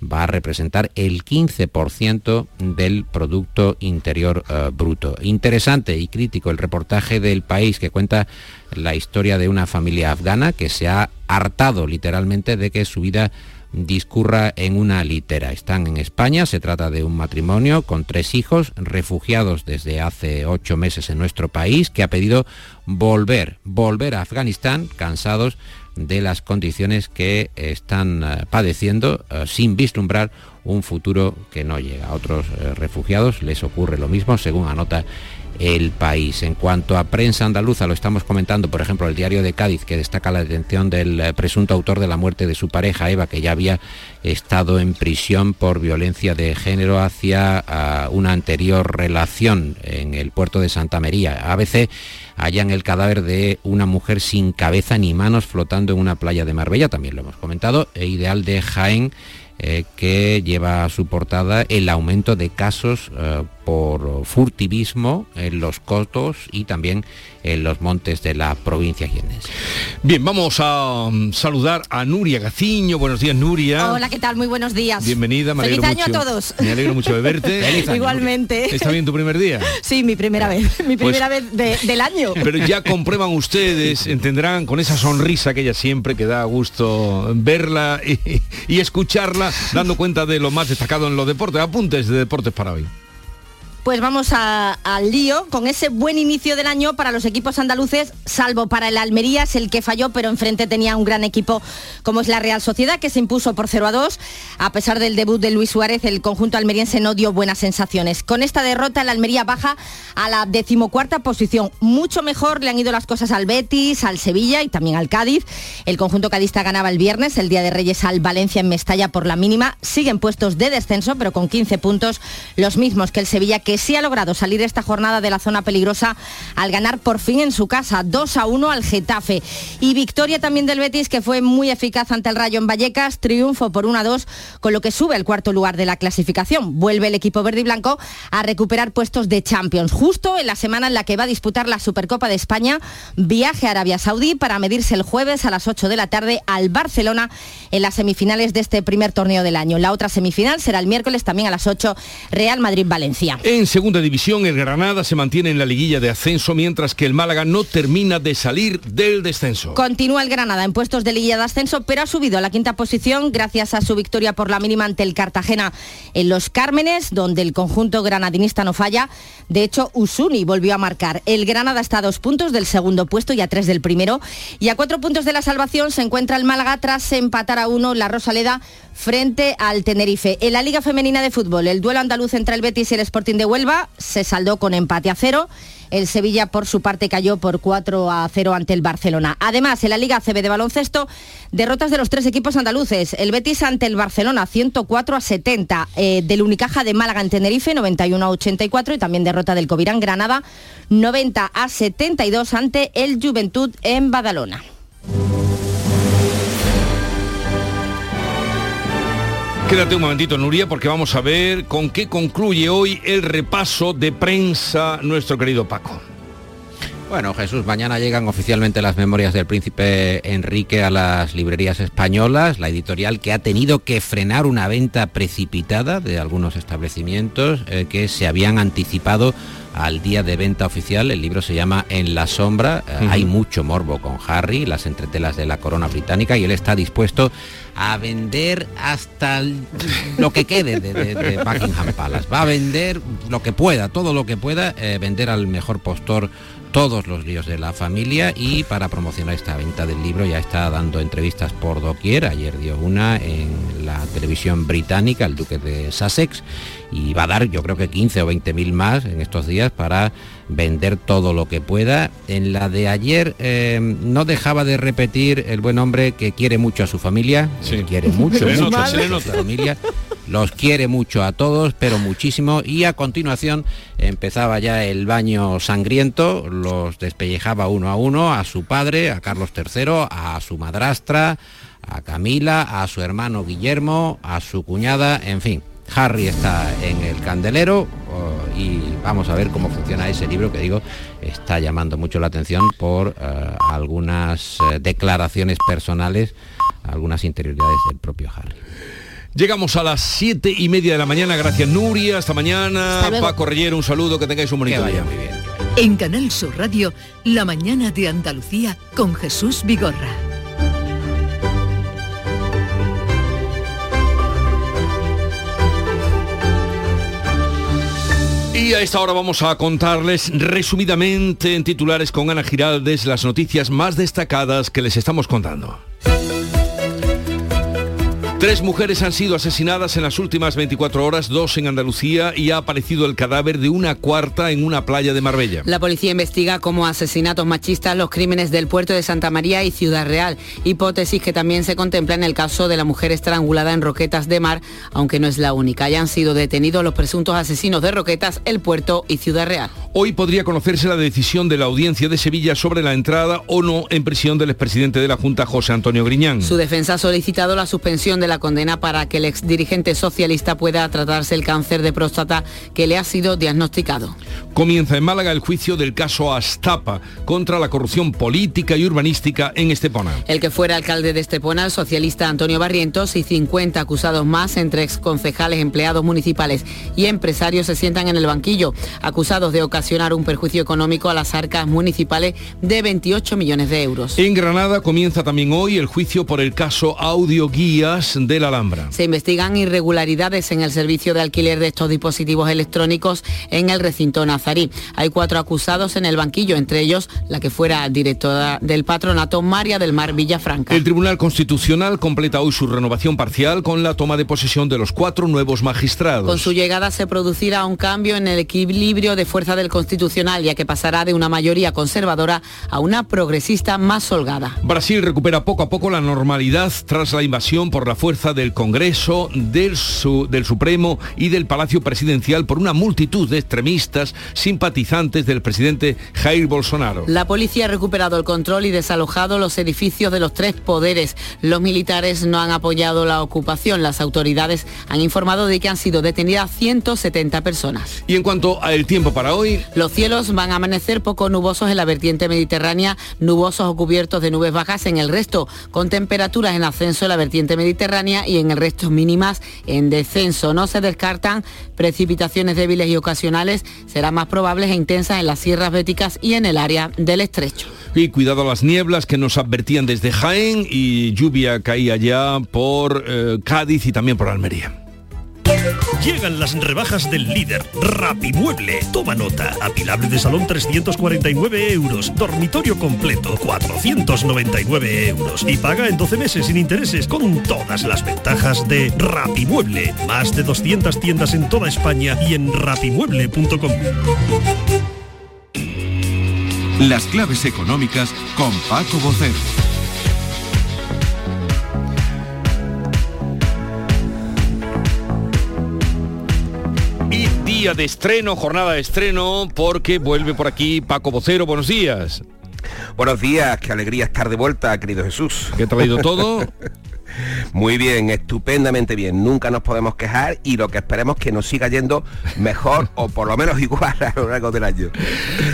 [SPEAKER 30] va a representar el 15% del Producto Interior eh, Bruto. Interesante y crítico el reportaje del país que cuenta la historia de una familia afgana que se ha hartado literalmente de que su vida discurra en una litera. Están en España, se trata de un matrimonio con tres hijos, refugiados desde hace ocho meses en nuestro país, que ha pedido volver, volver a Afganistán, cansados de las condiciones que están eh, padeciendo eh, sin vislumbrar un futuro que no llega. A otros eh, refugiados les ocurre lo mismo, según anota el país. En cuanto a prensa andaluza, lo estamos comentando, por ejemplo, el diario de Cádiz, que destaca la detención del eh, presunto autor de la muerte de su pareja, Eva, que ya había estado en prisión por violencia de género hacia ah, una anterior relación en el puerto de Santa María. ABC hallan el cadáver de una mujer sin cabeza ni manos flotando en una playa de Marbella, también lo hemos comentado, e Ideal de Jaén, eh, que lleva a su portada el aumento de casos eh, por furtivismo en los cotos y también en los montes de la provincia jiennense.
[SPEAKER 1] Bien, vamos a mm, saludar a Nuria Gaciño. Buenos días, Nuria.
[SPEAKER 31] Hola, ¿qué tal? Muy buenos días.
[SPEAKER 1] Bienvenida, me
[SPEAKER 31] Feliz año
[SPEAKER 1] mucho.
[SPEAKER 31] a todos.
[SPEAKER 1] Me alegro mucho de verte. <laughs>
[SPEAKER 31] Igualmente.
[SPEAKER 1] ¿Está bien tu primer día?
[SPEAKER 31] Sí, mi primera vez. Mi
[SPEAKER 1] Pues-
[SPEAKER 31] primera vez de- del año.
[SPEAKER 1] Pero ya comprueban ustedes, <laughs> entenderán con esa sonrisa que ella siempre que da gusto verla y, y escucharla, dando cuenta de lo más destacado en los deportes. Apuntes de deportes para hoy.
[SPEAKER 31] Pues vamos a- al lío con ese buen inicio del año para los equipos andaluces, salvo para el Almería, es el que falló, pero enfrente tenía un gran equipo como es la Real Sociedad, que se impuso por 0 a 2. A pesar del debut de Luis Suárez, el conjunto almeriense no dio buenas sensaciones. Con esta derrota, el Almería baja a la decimocuarta posición. Mucho mejor le han ido las cosas al Betis, al Sevilla y también al Cádiz. El conjunto cadista ganaba el viernes, el Día de Reyes al Valencia en Mestalla por la mínima. Siguen puestos de descenso, pero con 15 puntos, los mismos que el Sevilla, que sí ha logrado salir esta jornada de la zona peligrosa al ganar por fin en su casa 2 a 1 al Getafe. Y victoria también del Betis, que fue muy eficaz ante el Rayo en Vallecas, triunfo por 1 a 2, con lo que sube al cuarto lugar de la clasificación. Vuelve el equipo verde y blanco a recuperar puestos de Champions, justo en la semana en la que va a disputar la Supercopa de España, viaje a Arabia Saudí para medirse el jueves a las 8 de la tarde al Barcelona en las semifinales de este primer torneo del año. La otra semifinal será el miércoles también a las 8, Real Madrid-Valencia.
[SPEAKER 1] En segunda división, el Granada se mantiene en la liguilla de ascenso, mientras que el Málaga no termina de salir del descenso.
[SPEAKER 31] Continúa el Granada en puestos de liguilla de ascenso, pero ha subido a la quinta posición gracias a su victoria por la mínima ante el Cartagena en Los Cármenes, donde el conjunto granadinista no falla. De hecho, Usuni volvió a marcar. El Granada está a dos puntos del segundo puesto y a tres del primero. Y a cuatro puntos de la salvación se encuentra el Málaga tras empatar a uno la Rosaleda frente al Tenerife. En la Liga Femenina de Fútbol, el duelo andaluz entre el Betis y el Sporting de Huelva se saldó con empate a cero. El Sevilla, por su parte, cayó por 4 a 0 ante el Barcelona. Además, en la Liga CB de baloncesto, derrotas de los tres equipos andaluces. El Betis ante el Barcelona, 104 a 70. Eh, del Unicaja de Málaga en Tenerife, 91 a 84. Y también derrota del Covirán Granada, 90 a 72 ante el Juventud en Badalona.
[SPEAKER 1] Quédate un momentito, Nuria, porque vamos a ver con qué concluye hoy el repaso de prensa nuestro querido Paco.
[SPEAKER 30] Bueno, Jesús, mañana llegan oficialmente las memorias del príncipe Enrique a las librerías españolas, la editorial que ha tenido que frenar una venta precipitada de algunos establecimientos eh, que se habían anticipado al día de venta oficial. El libro se llama En la sombra. Eh, Hay mucho morbo con Harry, las entretelas de la corona británica, y él está dispuesto a vender hasta lo que quede de, de- de Buckingham Palace. Va a vender lo que pueda, todo lo que pueda, eh, vender al mejor postor todos los líos de la familia y para promocionar esta venta del libro ya está dando entrevistas por doquier. Ayer dio una en la televisión británica, el duque de Sussex, y va a dar yo creo que 15 o 20 mil más en estos días para vender todo lo que pueda. En la de ayer eh, no dejaba de repetir el buen hombre que quiere mucho a su familia, quiere mucho, mucho a su familia, los quiere mucho a todos, pero muchísimo, y a continuación empezaba ya el baño sangriento, los despellejaba uno a uno, a su padre, a Carlos III, a su madrastra, a Camila, a su hermano Guillermo, a su cuñada, en fin. Harry está en el candelero oh, y vamos a ver cómo funciona ese libro que digo está llamando mucho la atención por eh, algunas eh, declaraciones personales, algunas interioridades del propio Harry.
[SPEAKER 1] Llegamos a las siete y media de la mañana. Gracias, Nuria. Hasta mañana.
[SPEAKER 29] Hasta.
[SPEAKER 1] Paco Reyero, un saludo. Que tengáis un bonito día.
[SPEAKER 29] En Canal Sur Radio, La mañana de Andalucía con Jesús Vigorra.
[SPEAKER 1] Y a esta hora vamos a contarles resumidamente en titulares con Ana Giraldes las noticias más destacadas que les estamos contando. Tres mujeres han sido asesinadas en las últimas 24 horas, dos en Andalucía y ha aparecido el cadáver de una cuarta en una playa de Marbella.
[SPEAKER 19] La policía investiga como asesinatos machistas los crímenes del puerto de Santa María y Ciudad Real, hipótesis que también se contempla en el caso de la mujer estrangulada en Roquetas de Mar, aunque no es la única. Ya han sido detenidos los presuntos asesinos de Roquetas, el puerto y Ciudad Real.
[SPEAKER 1] Hoy podría conocerse la decisión de la audiencia de Sevilla sobre la entrada o no en prisión del expresidente de la Junta, José Antonio Griñán.
[SPEAKER 19] Su defensa ha solicitado la suspensión de la condena para que el exdirigente socialista pueda tratarse el cáncer de próstata que le ha sido diagnosticado.
[SPEAKER 1] Comienza en Málaga el juicio del caso Astapa contra la corrupción política y urbanística en Estepona.
[SPEAKER 19] El que fuera alcalde de Estepona, el socialista Antonio Barrientos, y 50 acusados más entre exconcejales, empleados municipales y empresarios se sientan en el banquillo, acusados de ocasionar un perjuicio económico a las arcas municipales de 28 millones de euros.
[SPEAKER 1] En Granada comienza también hoy el juicio por el caso Audio Guías de la Alhambra.
[SPEAKER 19] Se investigan irregularidades en el servicio de alquiler de estos dispositivos electrónicos en el recinto nazarí. Hay cuatro acusados en el banquillo, entre ellos la que fuera directora del patronato María del Mar Villafranca.
[SPEAKER 1] El Tribunal Constitucional completa hoy su renovación parcial con la toma de posesión de los cuatro nuevos magistrados.
[SPEAKER 19] Con su llegada se producirá un cambio en el equilibrio de fuerza del Constitucional, ya que pasará de una mayoría conservadora a una progresista más holgada.
[SPEAKER 1] Brasil recupera poco a poco la normalidad tras la invasión por la fuerza del Congreso, del, su- del Supremo y del Palacio Presidencial por una multitud de extremistas simpatizantes del presidente Jair Bolsonaro.
[SPEAKER 19] La policía ha recuperado el control y desalojado los edificios de los tres poderes. Los militares no han apoyado la ocupación. Las autoridades han informado de que han sido detenidas 170 personas.
[SPEAKER 1] Y en cuanto al tiempo para hoy,
[SPEAKER 19] Los cielos van a amanecer poco nubosos en la vertiente mediterránea, nubosos o cubiertos de nubes bajas en el resto, con temperaturas en ascenso en la vertiente mediterránea y en el resto mínimas en descenso. No se descartan precipitaciones débiles y ocasionales, serán más probables e intensas en las sierras béticas y en el área del estrecho.
[SPEAKER 1] y cuidado a las nieblas que nos advertían desde Jaén y lluvia caía ya por eh, Cádiz y también por Almería.
[SPEAKER 32] Llegan las rebajas del líder, Rapimueble. Toma nota. Apilable de salón 349 euros. Dormitorio completo 499 euros. Y paga en 12 meses sin intereses con todas las ventajas de Rapimueble. Más de 200 tiendas en toda España y en rapimueble.com.
[SPEAKER 33] Las claves económicas con Paco Bocero.
[SPEAKER 1] Día de estreno, jornada de estreno, porque vuelve por aquí Paco Vocero. Buenos días.
[SPEAKER 34] Buenos días, qué alegría estar de vuelta, querido Jesús.
[SPEAKER 1] ¿Qué ha traído todo? <laughs>
[SPEAKER 34] Muy bien, estupendamente bien. Nunca nos podemos quejar y lo que esperemos que nos siga yendo mejor o por lo menos <laughs> igual a lo largo del año.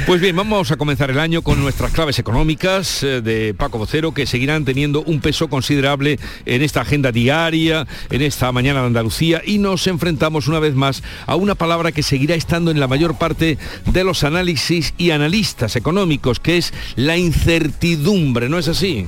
[SPEAKER 1] Pues bien, vamos a comenzar el año con nuestras claves económicas eh, de Paco Vocero que seguirán teniendo un peso considerable en esta agenda diaria, en esta mañana de Andalucía y nos enfrentamos una vez más a una palabra que seguirá estando en la mayor parte de los análisis y analistas económicos, que es la incertidumbre, ¿no es así?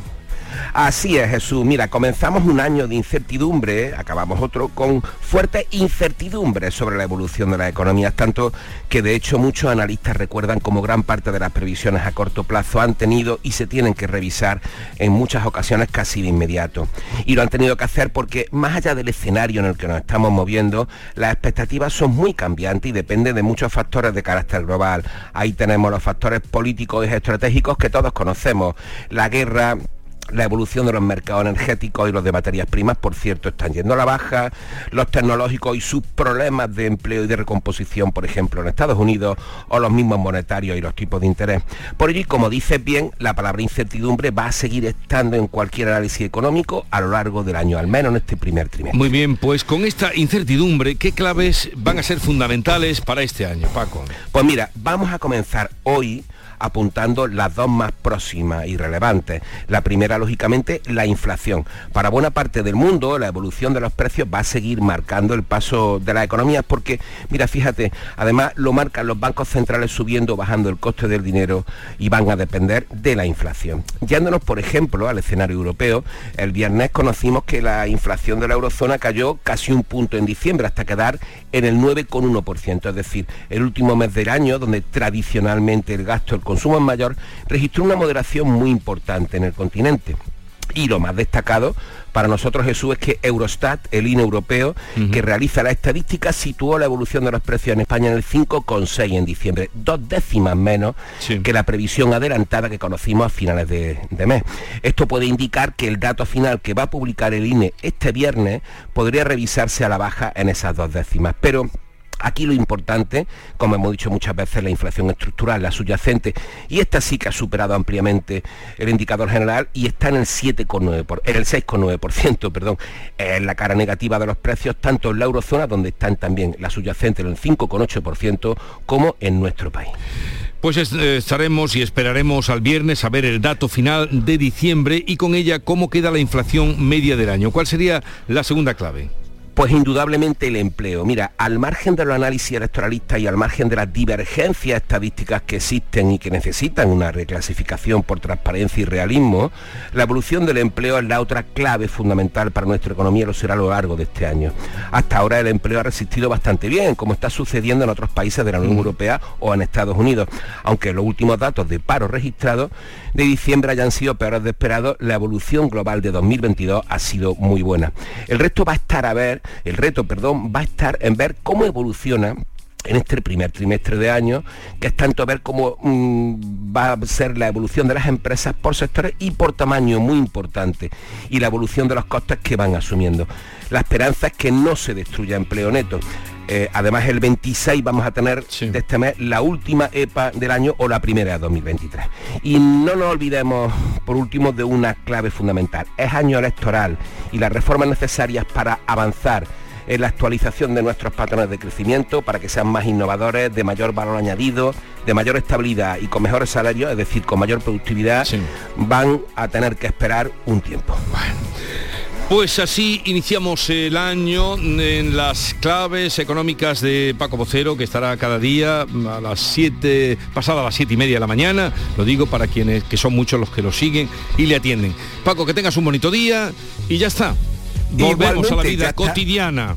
[SPEAKER 34] Así es, Jesús. Mira, comenzamos un año de incertidumbre, acabamos otro, con fuerte incertidumbre sobre la evolución de las economías, tanto que de hecho muchos analistas recuerdan como gran parte de las previsiones a corto plazo han tenido y se tienen que revisar en muchas ocasiones casi de inmediato. Y lo han tenido que hacer porque más allá del escenario en el que nos estamos moviendo, las expectativas son muy cambiantes y dependen de muchos factores de carácter global. Ahí tenemos los factores políticos y estratégicos que todos conocemos, la guerra, la evolución de los mercados energéticos y los de materias primas, por cierto, están yendo a la baja, los tecnológicos y sus problemas de empleo y de recomposición, por ejemplo, en Estados Unidos, o los mismos monetarios y los tipos de interés. Por ello, y como dices bien, la palabra incertidumbre va a seguir estando en cualquier análisis económico a lo largo del año, al menos en este primer trimestre.
[SPEAKER 1] Muy bien, pues con esta incertidumbre, ¿qué claves van a ser fundamentales para este año, Paco?
[SPEAKER 34] Pues mira, vamos a comenzar hoy apuntando las dos más próximas y relevantes. La primera, lógicamente, la inflación. Para buena parte del mundo, la evolución de los precios va a seguir marcando el paso de las economías porque, mira, fíjate, además lo marcan los bancos centrales subiendo bajando el coste del dinero y van a depender de la inflación. Yéndonos, por ejemplo, al escenario europeo, el viernes conocimos que la inflación de la eurozona cayó casi un punto en diciembre hasta quedar en el 9,1%, es decir, el último mes del año donde tradicionalmente el gasto, el consumo es mayor, registró una moderación muy importante en el continente. Y lo más destacado para nosotros, Jesús, es que Eurostat, el INE europeo, que realiza la estadística, situó la evolución de los precios en España en el 5,6 en diciembre, dos décimas menos que la previsión adelantada que conocimos a finales de, de, mes. Esto puede indicar que el dato final que va a publicar el INE este viernes podría revisarse a la baja en esas dos décimas. Pero Aquí lo importante, como hemos dicho muchas veces, la inflación estructural, la subyacente, y esta sí que ha superado ampliamente el indicador general y está en el 7,9%, en el 6,9%, <laughs> perdón, en la cara negativa de los precios, tanto en la eurozona, donde están también la subyacente en el 5,8%, como en nuestro país.
[SPEAKER 1] Pues eh, estaremos y esperaremos al viernes a ver el dato final de diciembre y con ella cómo queda la inflación media del año. ¿Cuál sería la segunda clave?
[SPEAKER 34] Pues indudablemente el empleo. Mira, al margen de los análisis electoralistas y al margen de las divergencias estadísticas que existen y que necesitan una reclasificación por transparencia y realismo, la evolución del empleo es la otra clave fundamental para nuestra economía y lo será a lo largo de este año. Hasta ahora el empleo ha resistido bastante bien, como está sucediendo en otros países de la Unión Europea o en Estados Unidos, aunque los últimos datos de paro registrados de diciembre hayan sido peores de esperado, la evolución global de 2022 ha sido muy buena. El resto va a estar a ver el reto, perdón, va a estar en ver cómo evoluciona en este primer trimestre de año, que es tanto ver cómo mm, va a ser la evolución de las empresas por sectores y por tamaño muy importante, y la evolución de los costes que van asumiendo. La esperanza es que no se destruya empleo neto. Eh, además, el 26 vamos a tener de este mes la última EPA del año o la primera de 2023. Y no nos olvidemos, por último, de una clave fundamental. Es año electoral y las reformas necesarias para avanzar en la actualización de nuestros patrones de crecimiento para que sean más innovadores, de mayor valor añadido, de mayor estabilidad y con mejores salarios, es decir, con mayor productividad, van a tener que esperar un tiempo.
[SPEAKER 1] Pues así iniciamos el año en las claves económicas de Paco Vocero, que estará cada día a las 7, pasada a las 7 y media de la mañana, lo digo para quienes, que son muchos los que lo siguen y le atienden. Paco, que tengas un bonito día y ya está. Volvemos a la vida cotidiana.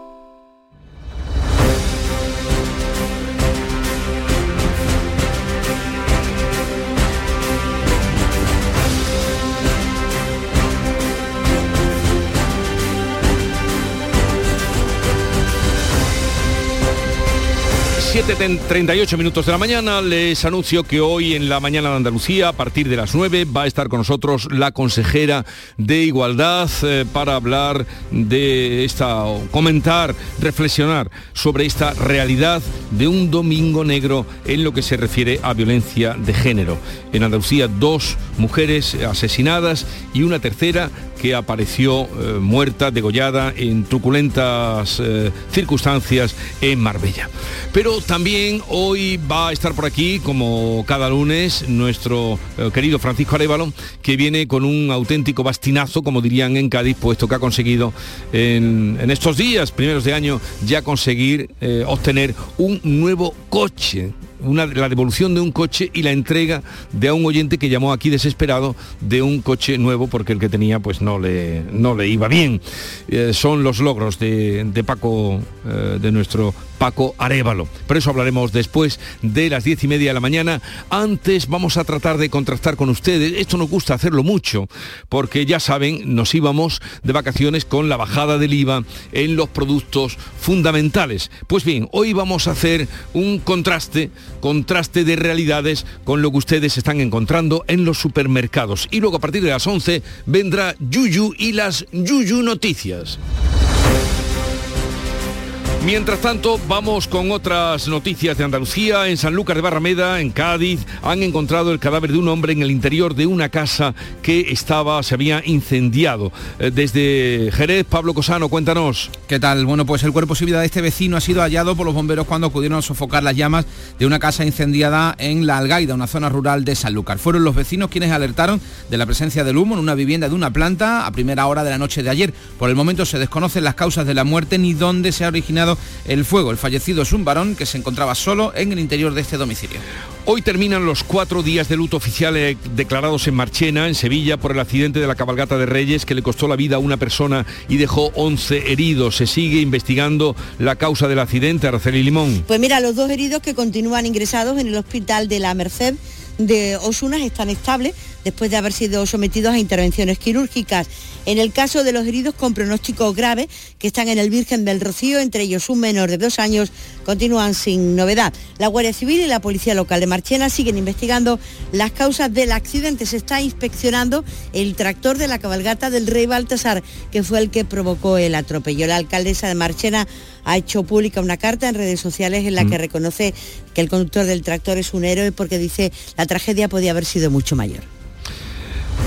[SPEAKER 1] 7.38 minutos de la mañana, les anuncio que hoy en la mañana de Andalucía, a partir de las 9, va a estar con nosotros la consejera de Igualdad eh, para hablar de esta, o comentar, reflexionar sobre esta realidad de un domingo negro en lo que se refiere a violencia de género. En Andalucía, dos mujeres asesinadas y una tercera que apareció eh, muerta, degollada en truculentas eh, circunstancias en Marbella. Pero también hoy va a estar por aquí, como cada lunes, nuestro eh, querido Francisco Arevalo, que viene con un auténtico bastinazo, como dirían en Cádiz, puesto que ha conseguido en, estos días, primeros de año, ya conseguir obtener un nuevo coche la devolución de un coche y la entrega de a un oyente que llamó aquí desesperado de un coche nuevo porque el que tenía pues no le, no le iba bien. Eh, son los logros de, de Paco, eh, de nuestro Paco Arevalo. Por eso hablaremos después de las diez y media de la mañana. Antes vamos a tratar de contrastar con ustedes. Esto nos gusta hacerlo mucho, porque ya saben, nos íbamos de vacaciones con la bajada del IVA en los productos fundamentales. Pues bien, hoy vamos a hacer un contraste, contraste de realidades con lo que ustedes están encontrando en los supermercados. Y luego a partir de las 11 vendrá Yuyu y las Yuyu Noticias. Mientras tanto, vamos con otras noticias de Andalucía. En Sanlúcar de Barrameda, en Cádiz, han encontrado el cadáver de un hombre en el interior de una casa que estaba, se había incendiado. Eh, Desde Jerez, Pablo Cosano, cuéntanos.
[SPEAKER 35] ¿Qué tal? Bueno, pues el cuerpo vida de este vecino ha sido hallado por los bomberos cuando acudieron a sofocar las llamas de una casa incendiada en La Algaida, una zona rural de Sanlúcar. Fueron los vecinos quienes alertaron de la presencia del humo en una vivienda de una planta a primera hora de la noche de ayer. Por el momento se desconocen las causas de la muerte ni dónde se ha originado el fuego. El fallecido es un varón que se encontraba solo en el interior de este domicilio.
[SPEAKER 1] Hoy terminan los cuatro días de luto oficial eh, declarados en Marchena, en Sevilla, por el accidente de la cabalgata de Reyes que le costó la vida a una persona y dejó 11 heridos. Se sigue investigando la causa del accidente, Araceli Limón.
[SPEAKER 36] Pues mira, los dos heridos que continúan ingresados en el hospital de la Merced de Osunas están estables después de haber sido sometidos a intervenciones quirúrgicas. En el caso de los heridos con pronóstico grave, que están en el Virgen del Rocío, entre ellos un menor de dos años, continúan sin novedad. La Guardia Civil y la Policía Local de Marchena siguen investigando las causas del accidente. Se está inspeccionando el tractor de la cabalgata del Rey Baltasar, que fue el que provocó el atropello. La alcaldesa de Marchena ha hecho pública una carta en redes sociales en la que reconoce que el conductor del tractor es un héroe porque dice la tragedia podía haber sido mucho mayor.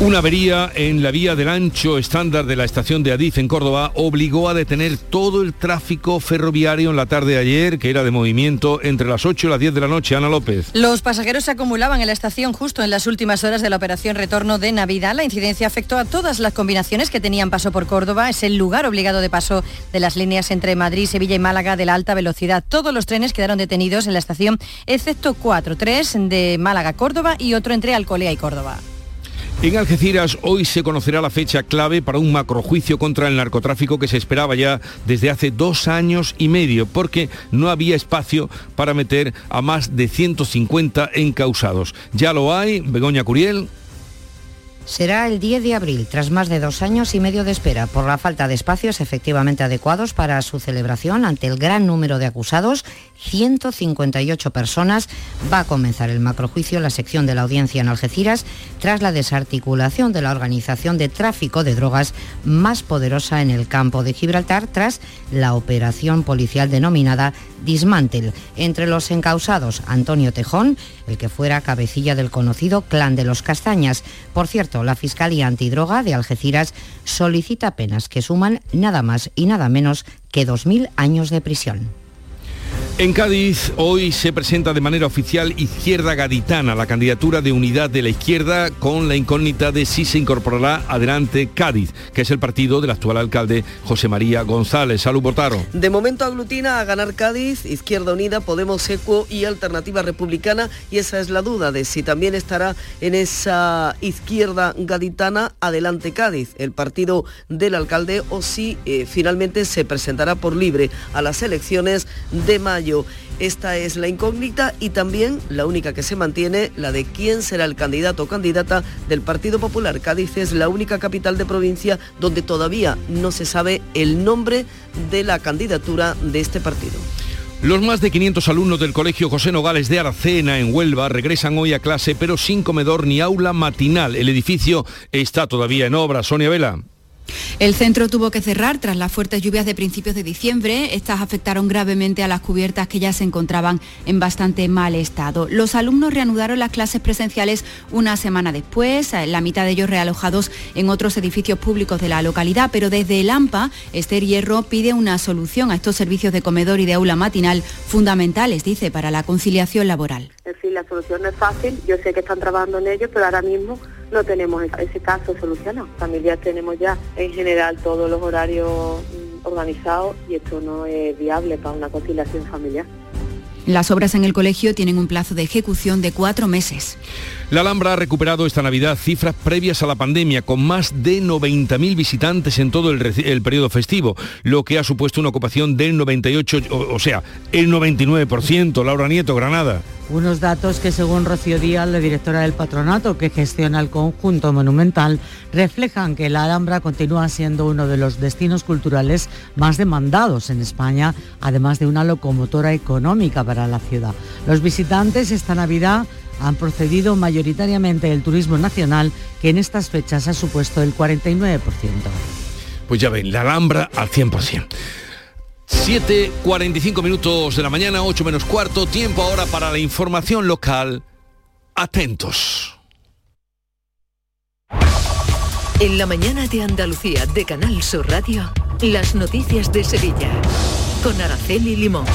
[SPEAKER 1] Una avería en la vía del ancho estándar de la estación de Adif en Córdoba obligó a detener todo el tráfico ferroviario en la tarde de ayer, que era de movimiento entre las 8 y las 10 de la noche. Ana López.
[SPEAKER 37] Los pasajeros se acumulaban en la estación justo en las últimas horas de la operación retorno de Navidad. La incidencia afectó a todas las combinaciones que tenían paso por Córdoba. Es el lugar obligado de paso de las líneas entre Madrid, Sevilla y Málaga de la alta velocidad. Todos los trenes quedaron detenidos en la estación, excepto cuatro, tres de Málaga, Córdoba y otro entre Alcolea y Córdoba.
[SPEAKER 1] En Algeciras hoy se conocerá la fecha clave para un macrojuicio contra el narcotráfico que se esperaba ya desde hace dos años y medio, porque no había espacio para meter a más de 150 encausados. Ya lo hay, Begoña Curiel.
[SPEAKER 38] Será el 10 de abril, tras más de dos años y medio de espera, por la falta de espacios efectivamente adecuados para su celebración ante el gran número de acusados, 158 personas, va a comenzar el macrojuicio en la sección de la audiencia en Algeciras tras la desarticulación de la organización de tráfico de drogas más poderosa en el campo de Gibraltar tras la operación policial denominada Dismantel. Entre los encausados, Antonio Tejón, el que fuera cabecilla del conocido Clan de los Castañas. Por cierto, la Fiscalía Antidroga de Algeciras solicita penas que suman nada más y nada menos que 2.000 años de prisión.
[SPEAKER 1] En Cádiz hoy se presenta de manera oficial Izquierda Gaditana, la candidatura de unidad de la izquierda con la incógnita de si se incorporará adelante Cádiz, que es el partido del actual alcalde José María González. Salud Botaro.
[SPEAKER 39] De momento aglutina a ganar Cádiz, Izquierda Unida, Podemos Ecuo y Alternativa Republicana y esa es la duda de si también estará en esa izquierda gaditana adelante Cádiz, el partido del alcalde o si eh, finalmente se presentará por libre a las elecciones de mayo. Esta es la incógnita y también la única que se mantiene, la de quién será el candidato o candidata del Partido Popular. Cádiz es la única capital de provincia donde todavía no se sabe el nombre de la candidatura de este partido.
[SPEAKER 1] Los más de 500 alumnos del Colegio José Nogales de Aracena, en Huelva, regresan hoy a clase, pero sin comedor ni aula matinal. El edificio está todavía en obra. Sonia Vela.
[SPEAKER 40] El centro tuvo que cerrar tras las fuertes lluvias de principios de diciembre. Estas afectaron gravemente a las cubiertas que ya se encontraban en bastante mal estado. Los alumnos reanudaron las clases presenciales una semana después, la mitad de ellos realojados en otros edificios públicos de la localidad, pero desde el AMPA, Esther Hierro pide una solución a estos servicios de comedor y de aula matinal fundamentales, dice, para la conciliación laboral.
[SPEAKER 41] En fin, la solución no es fácil, yo sé que están trabajando en ello, pero ahora mismo no tenemos ese caso solucionado. Familias tenemos ya en general todos los horarios mm, organizados y esto no es viable para una conciliación familiar.
[SPEAKER 40] Las obras en el colegio tienen un plazo de ejecución de cuatro meses.
[SPEAKER 1] La Alhambra ha recuperado esta Navidad cifras previas a la pandemia, con más de 90.000 visitantes en todo el, el, periodo festivo, lo que ha supuesto una ocupación del 98, o, o sea, el 99%. Laura Nieto, Granada.
[SPEAKER 42] Unos datos que según Rocío Díaz, la directora del patronato que gestiona el conjunto monumental, reflejan que la Alhambra continúa siendo uno de los destinos culturales más demandados en España, además de una locomotora económica para la ciudad. Los visitantes esta Navidad han procedido mayoritariamente el turismo nacional, que en estas fechas ha supuesto el 49%.
[SPEAKER 1] Pues ya ven, la Alhambra al 100%. 7.45 minutos de la mañana, 8 menos cuarto, tiempo ahora para la información local. Atentos.
[SPEAKER 29] En la mañana de Andalucía de Canal Sur Radio, las noticias de Sevilla, con Araceli Limón.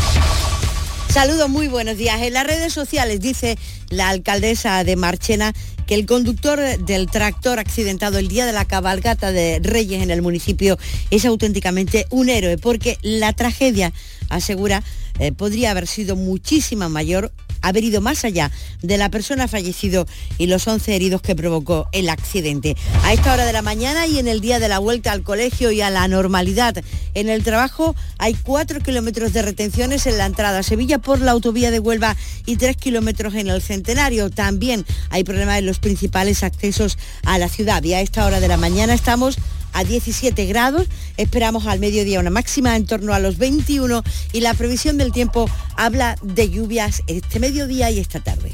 [SPEAKER 36] Saludos, muy buenos días. En las redes sociales dice la alcaldesa de Marchena que el conductor del tractor accidentado el día de la cabalgata de Reyes en el municipio es auténticamente un héroe, porque la tragedia, asegura, eh, podría haber sido muchísima mayor haber ido más allá de la persona fallecido y los 11 heridos que provocó el accidente. A esta hora de la mañana y en el día de la vuelta al colegio y a la normalidad en el trabajo hay 4 kilómetros de retenciones en la entrada a Sevilla por la autovía de Huelva y 3 kilómetros en el Centenario. También hay problemas en los principales accesos a la ciudad y a esta hora de la mañana estamos a 17 grados, esperamos al mediodía una máxima en torno a los 21 y la previsión del tiempo habla de lluvias este mediodía y esta tarde.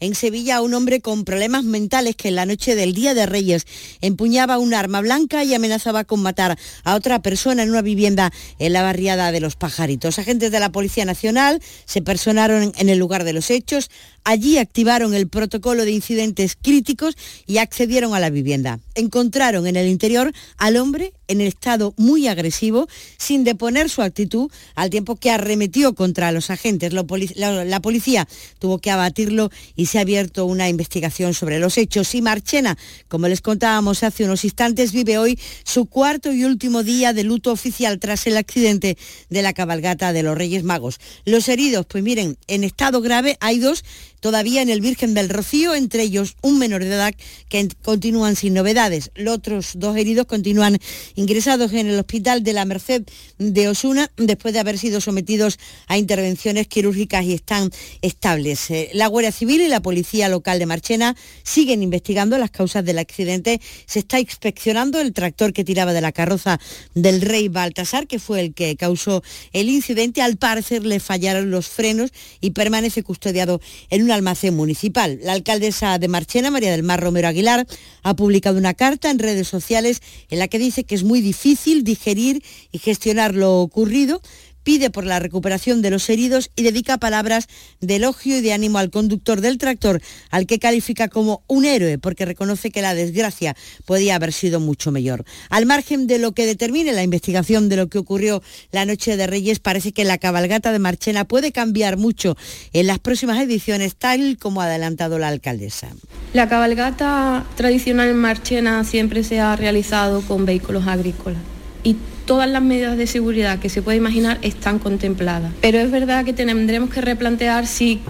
[SPEAKER 36] en Sevilla a un hombre con problemas mentales que en la noche del Día de Reyes empuñaba un arma blanca y amenazaba con matar a otra persona en una vivienda en la barriada de Los Pajaritos. Agentes de la Policía Nacional se personaron en el lugar de los hechos, Allí activaron el protocolo de incidentes críticos y accedieron a la vivienda. Encontraron en el interior al hombre en estado muy agresivo, sin deponer su actitud, al tiempo que arremetió contra los agentes. La, policía tuvo que abatirlo y se ha abierto una investigación sobre los hechos. Y Marchena, como les contábamos hace unos instantes, vive hoy su cuarto y último día de luto oficial tras el accidente de la cabalgata de los Reyes Magos. Los heridos, pues miren, en estado grave hay dos todavía en el Virgen del Rocío, entre ellos un menor de edad que continúan sin novedades. Los otros dos heridos continúan ingresados en el Hospital de la Merced de Osuna después de haber sido sometidos a intervenciones quirúrgicas y están estables. Eh, la Guardia Civil y la Policía Local de Marchena siguen investigando las causas del accidente. Se está inspeccionando el tractor que tiraba de la carroza del rey Baltasar, que fue el que causó el incidente. Al parecer le fallaron los frenos y permanece custodiado un almacén municipal. La alcaldesa de Marchena, María del Mar Romero Aguilar, ha publicado una carta en redes sociales en la que dice que es muy difícil digerir y gestionar lo ocurrido pide por la recuperación de los heridos y dedica palabras de elogio y de ánimo al conductor del tractor, al que califica como un héroe, porque reconoce que la desgracia podía haber sido mucho mayor. Al margen de lo que determine la investigación de lo que ocurrió la noche de Reyes, parece que la cabalgata de Marchena puede cambiar mucho en las próximas ediciones, tal como ha adelantado la alcaldesa.
[SPEAKER 43] La cabalgata tradicional en Marchena siempre se ha realizado con vehículos agrícolas y
[SPEAKER 44] todas las medidas de seguridad que se puede imaginar están contempladas. Pero es verdad que tendremos que replantear si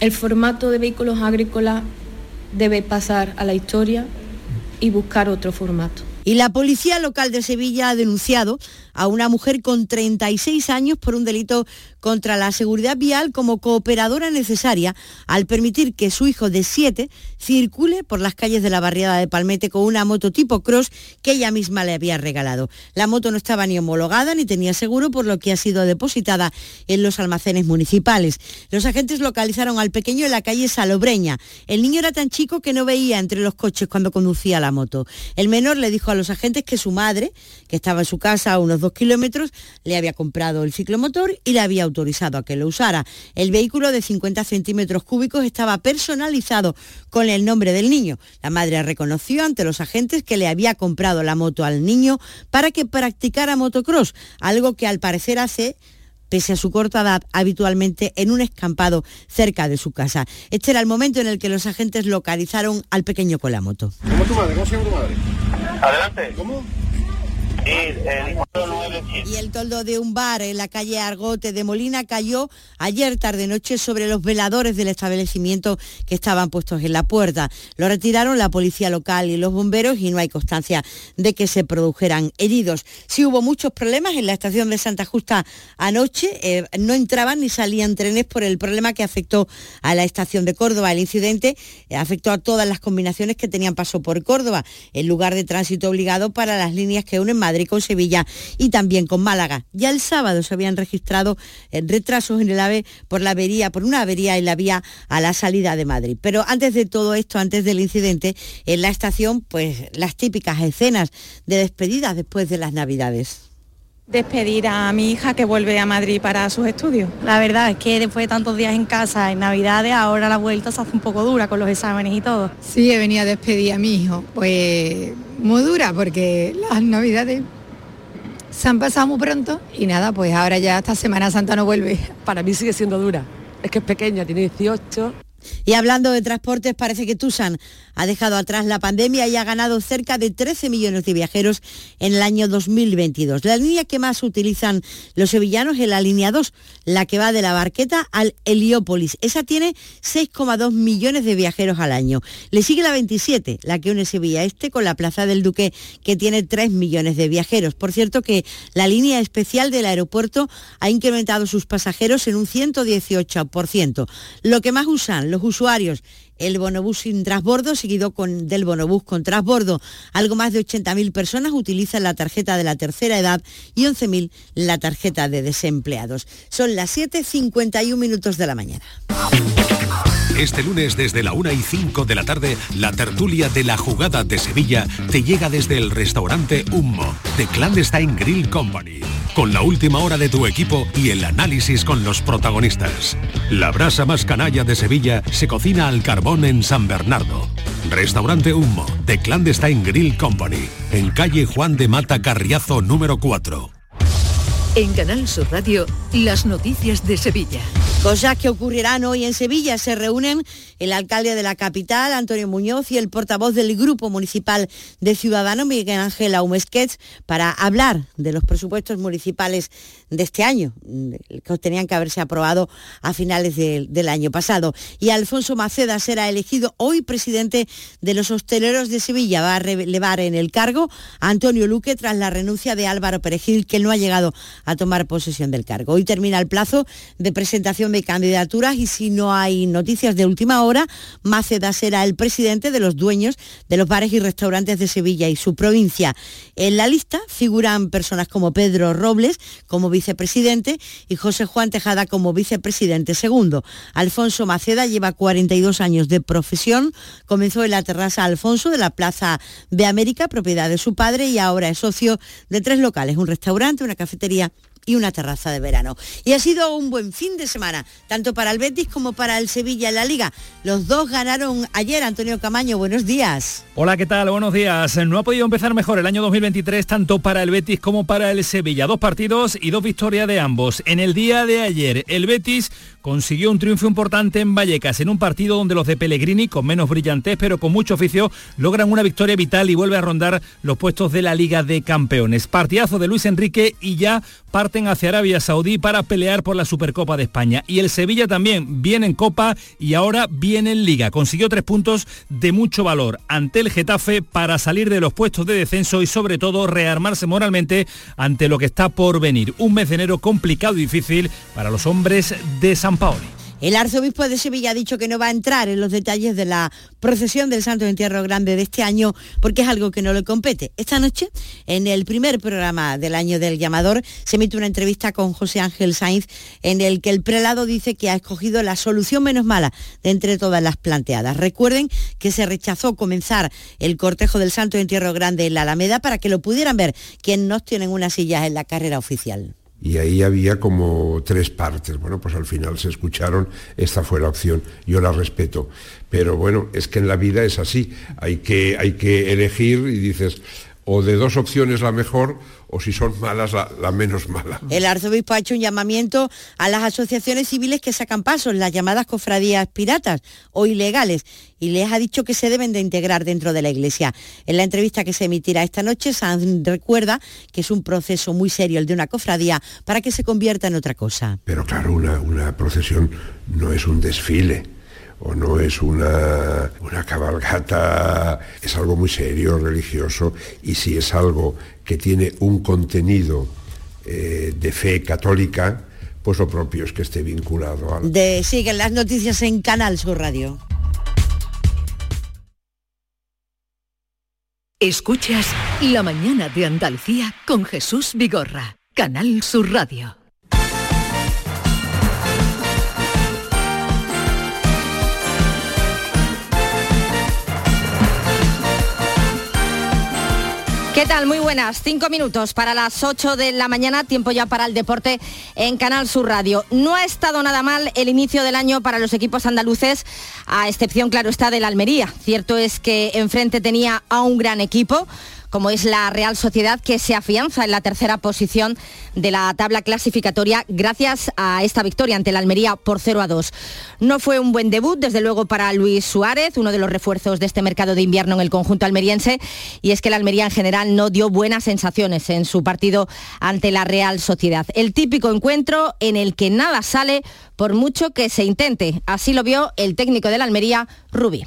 [SPEAKER 44] el formato de vehículos agrícolas debe pasar a la historia y buscar otro formato.
[SPEAKER 36] Y la policía local de Sevilla ha denunciado a una mujer con 36 años por un delito contra la seguridad vial como cooperadora necesaria al permitir que su hijo de 7 circule por las calles de la barriada de Palmete con una moto tipo cross que ella misma le había regalado. La moto no estaba ni homologada ni tenía seguro, por lo que ha sido depositada en los almacenes municipales. Los agentes localizaron al pequeño en la calle Salobreña. El niño era tan chico que no veía entre los coches cuando conducía la moto. El menor le dijo a los agentes que su madre, que estaba en su casa a unos dos kilómetros, le había comprado el ciclomotor y le había autorizado a que lo usara. El vehículo de 50 centímetros cúbicos estaba personalizado con el nombre del niño. La madre reconoció ante los agentes que le había comprado la moto al niño para que practicara motocross, algo que al parecer hace pese a su corta edad, habitualmente en un escampado cerca de su casa. Este era el momento en el que los agentes localizaron al pequeño con la moto.
[SPEAKER 43] ¿Cómo tu madre? ¿Cómo se llama tu madre?
[SPEAKER 45] Adelante.
[SPEAKER 43] ¿Cómo?
[SPEAKER 36] Y el toldo de un bar en la calle Argote de Molina cayó ayer tarde noche sobre los veladores del establecimiento que estaban puestos en la puerta. Lo retiraron la policía local y los bomberos y no hay constancia de que se produjeran heridos. Sí hubo muchos problemas en la estación de Santa Justa anoche. Eh, no entraban ni salían trenes por el problema que afectó a la estación de Córdoba. El incidente eh, afectó a todas las combinaciones que tenían paso por Córdoba, el lugar de tránsito obligado para las líneas que unen Madrid con Sevilla y también con Málaga. Ya el sábado se habían registrado eh, retrasos en el AVE por la avería, por una avería en la vía a la salida de Madrid. Pero antes de todo esto, antes del incidente, en la estación, pues las típicas escenas de despedida después de las Navidades
[SPEAKER 46] despedir a mi hija que vuelve a Madrid para sus estudios. La verdad es que después de tantos días en casa, en Navidades, ahora la vuelta se hace un poco dura con los exámenes y todo.
[SPEAKER 47] Sí, he venido a despedir a mi hijo. Pues muy dura porque las Navidades se han pasado muy pronto y nada, pues ahora ya esta Semana Santa no vuelve.
[SPEAKER 48] Para mí sigue siendo dura. Es que es pequeña, tiene 18
[SPEAKER 36] y hablando de transportes, parece que Tusan ha dejado atrás la pandemia y ha ganado cerca de 13 millones de viajeros en el año 2022. La línea que más utilizan los sevillanos es la línea 2, la que va de la Barqueta al Heliópolis. Esa tiene 6,2 millones de viajeros al año. Le sigue la 27, la que une Sevilla Este con la Plaza del Duque, que tiene 3 millones de viajeros. Por cierto que la línea especial del aeropuerto ha incrementado sus pasajeros en un 118%. Lo que más usan los usuarios el bonobús sin transbordo, seguido con, del bonobús con transbordo. Algo más de 80.000 personas utilizan la tarjeta de la tercera edad y 11.000 la tarjeta de desempleados. Son las 7.51 minutos de la mañana.
[SPEAKER 49] Este lunes desde la 1 y 5 de la tarde, la tertulia de la jugada de Sevilla te llega desde el restaurante Hummo, de Clandestine Grill Company, con la última hora de tu equipo y el análisis con los protagonistas. La brasa más canalla de Sevilla se cocina al carbón en San Bernardo. Restaurante Hummo, de Clandestine Grill Company, en calle Juan de Mata Carriazo número 4.
[SPEAKER 29] En Canal Sur Radio, las noticias de Sevilla.
[SPEAKER 36] Cosas que ocurrirán hoy en Sevilla. Se reúnen el alcalde de la capital, Antonio Muñoz, y el portavoz del Grupo Municipal de Ciudadanos, Miguel Ángel Aumesquets, para hablar de los presupuestos municipales de este año, que tenían que haberse aprobado a finales del año pasado. Y Alfonso Maceda será elegido hoy presidente de los hosteleros de Sevilla. Va a relevar en el cargo a Antonio Luque tras la renuncia de Álvaro Perejil, que no ha llegado a tomar posesión del cargo. Hoy termina el plazo de presentación de candidaturas y si no hay noticias de última hora, Maceda será el presidente de los dueños de los bares y restaurantes de Sevilla y su provincia. En la lista figuran personas como Pedro Robles como vicepresidente y José Juan Tejada como vicepresidente segundo. Alfonso Maceda lleva 42 años de profesión, comenzó en la terraza Alfonso de la Plaza de América, propiedad de su padre, y ahora es socio de tres locales, un restaurante, una cafetería y una terraza de verano. Y ha sido un buen fin de semana, tanto para el Betis como para el Sevilla en la Liga. Los dos ganaron ayer, Antonio Camaño, buenos días.
[SPEAKER 18] Hola, ¿qué tal? Buenos días. No ha podido empezar mejor el año 2023 tanto para el Betis como para el Sevilla. Dos partidos y dos victorias de ambos. En el día de ayer, el Betis consiguió un triunfo importante en Vallecas, en un partido donde los de Pellegrini, con menos brillantez pero con mucho oficio, logran una victoria vital y vuelve a rondar los puestos de la Liga de Campeones. Partidazo de Luis Enrique y ya parten hacia Arabia Saudí para pelear por la Supercopa de España. Y el Sevilla también viene en Copa y ahora viene en Liga. Consiguió tres puntos de mucho valor ante el Getafe para salir de los puestos de descenso y sobre todo rearmarse moralmente ante lo que está por venir. Un mes de enero complicado y difícil para los hombres de San Paoli.
[SPEAKER 36] El arzobispo de Sevilla ha dicho que no va a entrar en los detalles de la procesión del Santo Entierro Grande de este año porque es algo que no le compete. Esta noche, en el primer programa del año del llamador, se emite una entrevista con José Ángel Sainz en el que el prelado dice que ha escogido la solución menos mala de entre todas las planteadas. Recuerden que se rechazó comenzar el cortejo del Santo Entierro Grande en la Alameda para que lo pudieran ver quienes no tienen unas sillas en la carrera oficial
[SPEAKER 34] y ahí había como tres partes. Bueno, pues al final se escucharon, esta fue la opción, yo la respeto. Pero bueno, es que en la vida es así, hay que, hay que elegir y dices, o de dos opciones la mejor o si son malas la, menos mala.
[SPEAKER 36] El arzobispo ha hecho un llamamiento a las asociaciones civiles que sacan pasos, las llamadas cofradías piratas o ilegales, y les ha dicho que se deben de integrar dentro de la Iglesia. En la entrevista que se emitirá esta noche, Sanz recuerda que es un proceso muy serio el de una cofradía para que se convierta en otra cosa.
[SPEAKER 34] Pero claro, una, una procesión no es un desfile o no es una, una cabalgata, es algo muy serio, religioso, y si es algo que tiene un contenido eh, de fe católica, pues lo propio es que esté vinculado a...
[SPEAKER 36] De, siguen las noticias en Canal Sur Radio.
[SPEAKER 29] Escuchas La mañana de Andalucía con Jesús Vigorra, Canal Sur Radio.
[SPEAKER 31] ¿Qué tal? Muy buenas. Cinco minutos para las ocho de la mañana, tiempo ya para el deporte en Canal Sur Radio. No ha estado nada mal el inicio del año para los equipos andaluces, a excepción, claro está, de la Almería. Cierto es que enfrente tenía a un gran equipo como es la Real Sociedad, que se afianza en la tercera posición de la tabla clasificatoria gracias a esta victoria ante la Almería por 0 a 2. No fue un buen debut, desde luego, para Luis Suárez, uno de los refuerzos de este mercado de invierno en el conjunto almeriense, y es que la Almería en general no dio buenas sensaciones en su partido ante la Real Sociedad. El típico encuentro en el que nada sale por mucho que se intente. Así lo vio el técnico de la Almería, Rubí.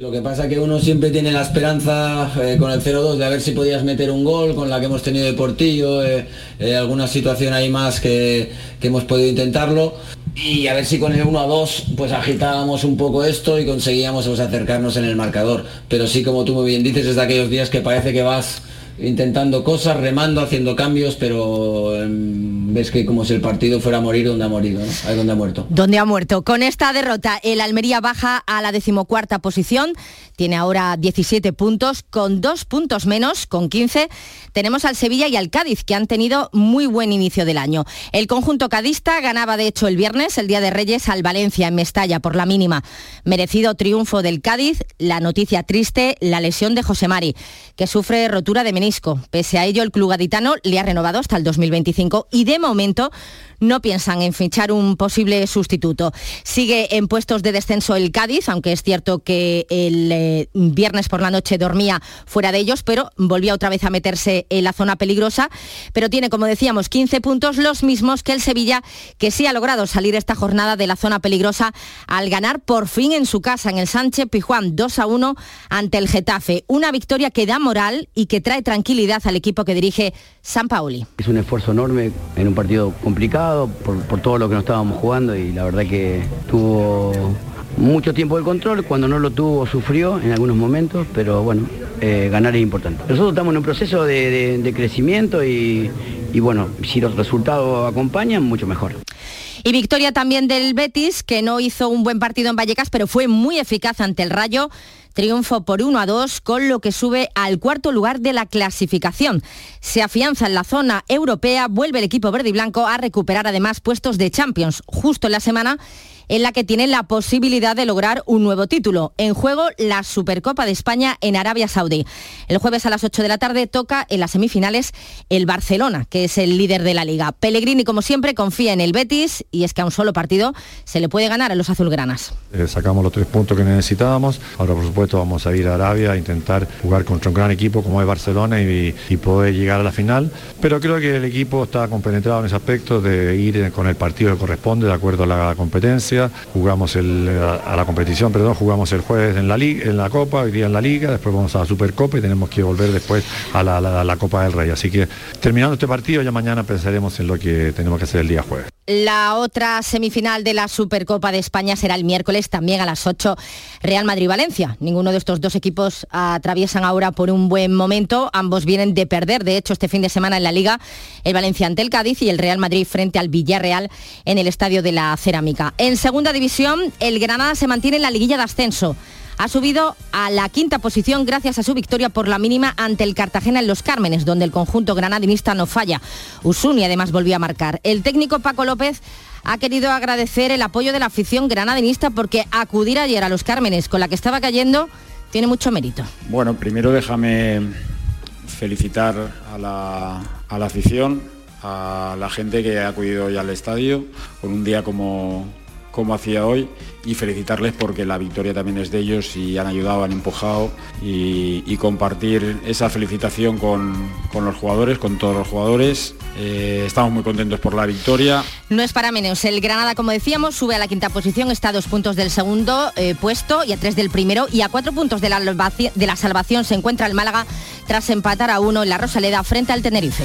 [SPEAKER 50] Lo que pasa es que uno siempre tiene la esperanza eh, con el 0-2 de a ver si podías meter un gol, con la que hemos tenido de Portillo, eh, eh, alguna situación ahí más que, hemos podido intentarlo. Y a ver si con el 1-2 pues agitábamos un poco esto y conseguíamos pues, acercarnos en el marcador. Pero sí, como tú muy bien dices, es de aquellos días que parece que vas intentando cosas, remando, haciendo cambios, pero em, ves que como si el partido fuera a morir donde ha morido, ¿no? Ahí donde ha muerto.
[SPEAKER 31] Donde ha muerto. Con esta derrota, el Almería baja a la decimocuarta posición, tiene ahora 17 puntos, con dos puntos menos, con 15. Tenemos al Sevilla y al Cádiz, que han tenido muy buen inicio del año. El conjunto cadista ganaba, de hecho, el viernes, el Día de Reyes, al Valencia en Mestalla por la mínima. Merecido triunfo del Cádiz, la noticia triste, la lesión de José Mari, que sufre rotura de menisco Pese a ello, el club gaditano le ha renovado hasta el 2025 y de momento no piensan en fichar un posible sustituto. Sigue en puestos de descenso el Cádiz, aunque es cierto que el eh, viernes por la noche dormía fuera de ellos, pero volvía otra vez a meterse en la zona peligrosa. Pero tiene, como decíamos, 15 puntos, los mismos que el Sevilla, que sí ha logrado salir esta jornada de la zona peligrosa al ganar por fin en su casa, en el Sánchez Pijuán, 2 a 1 ante el Getafe. Una victoria que da moral y que trae tranquilidad al equipo que dirige San Paoli.
[SPEAKER 51] Es un esfuerzo enorme en un partido complicado por, todo lo que nos estábamos jugando y la verdad que tuvo mucho tiempo de control, cuando no lo tuvo sufrió en algunos momentos, pero bueno, eh, ganar es importante. Nosotros estamos en un proceso de, crecimiento y, y bueno, si los resultados acompañan, mucho mejor.
[SPEAKER 31] Y victoria también del Betis, que no hizo un buen partido en Vallecas, pero fue muy eficaz ante el Rayo triunfo por 1 a 2, con lo que sube al cuarto lugar de la clasificación. Se afianza en la zona europea, vuelve el equipo verde y blanco a recuperar además puestos de Champions, justo en la semana en la que tienen la posibilidad de lograr un nuevo título. En juego la Supercopa de España en Arabia Saudí. El jueves a las 8 de la tarde toca en las semifinales el Barcelona, que es el líder de la liga. Pellegrini, como siempre, confía en el Betis y es que a un solo partido se le puede ganar a los azulgranas.
[SPEAKER 52] Eh, sacamos los tres puntos que necesitábamos. Ahora, por supuesto, vamos a ir a Arabia a intentar jugar contra un gran equipo como es Barcelona y, y poder llegar a la final. Pero creo que el equipo está compenetrado en ese aspecto de ir con el partido que corresponde de acuerdo a la competencia jugamos a, la competición, perdón, jugamos el jueves en la, en la Copa, hoy día en la Liga, después vamos a la Supercopa y tenemos que volver después a la, la Copa del Rey. Así que terminando este partido ya mañana pensaremos en lo que tenemos que hacer el día jueves.
[SPEAKER 31] La otra semifinal de la Supercopa de España será el miércoles también a las 8 Real Madrid-Valencia. Ninguno de estos dos equipos atraviesan ahora por un buen momento. Ambos vienen de perder, de hecho, este fin de semana en la Liga, el Valencia ante el Cádiz y el Real Madrid frente al Villarreal en el Estadio de la Cerámica. En segunda división, el Granada se mantiene en la liguilla de ascenso ha subido a la quinta posición gracias a su victoria por la mínima ante el Cartagena en Los Cármenes, donde el conjunto granadinista no falla. Usuni además volvió a marcar. El técnico Paco López ha querido agradecer el apoyo de la afición granadinista porque acudir ayer a Los Cármenes con la que estaba cayendo tiene mucho mérito.
[SPEAKER 53] Bueno, primero déjame felicitar a la, afición, a la gente que ha acudido hoy al estadio con un día como, como hacía hoy y felicitarles porque la victoria también es de ellos y han ayudado, han empujado y, compartir esa felicitación con, los jugadores, con todos los jugadores. Eh, estamos muy contentos por la victoria.
[SPEAKER 31] No es para menos. El Granada, como decíamos, sube a la quinta posición, está a dos puntos del segundo eh, puesto y a tres del primero y a cuatro puntos de la, de la salvación se encuentra el Málaga tras empatar a uno en la Rosaleda frente al Tenerife.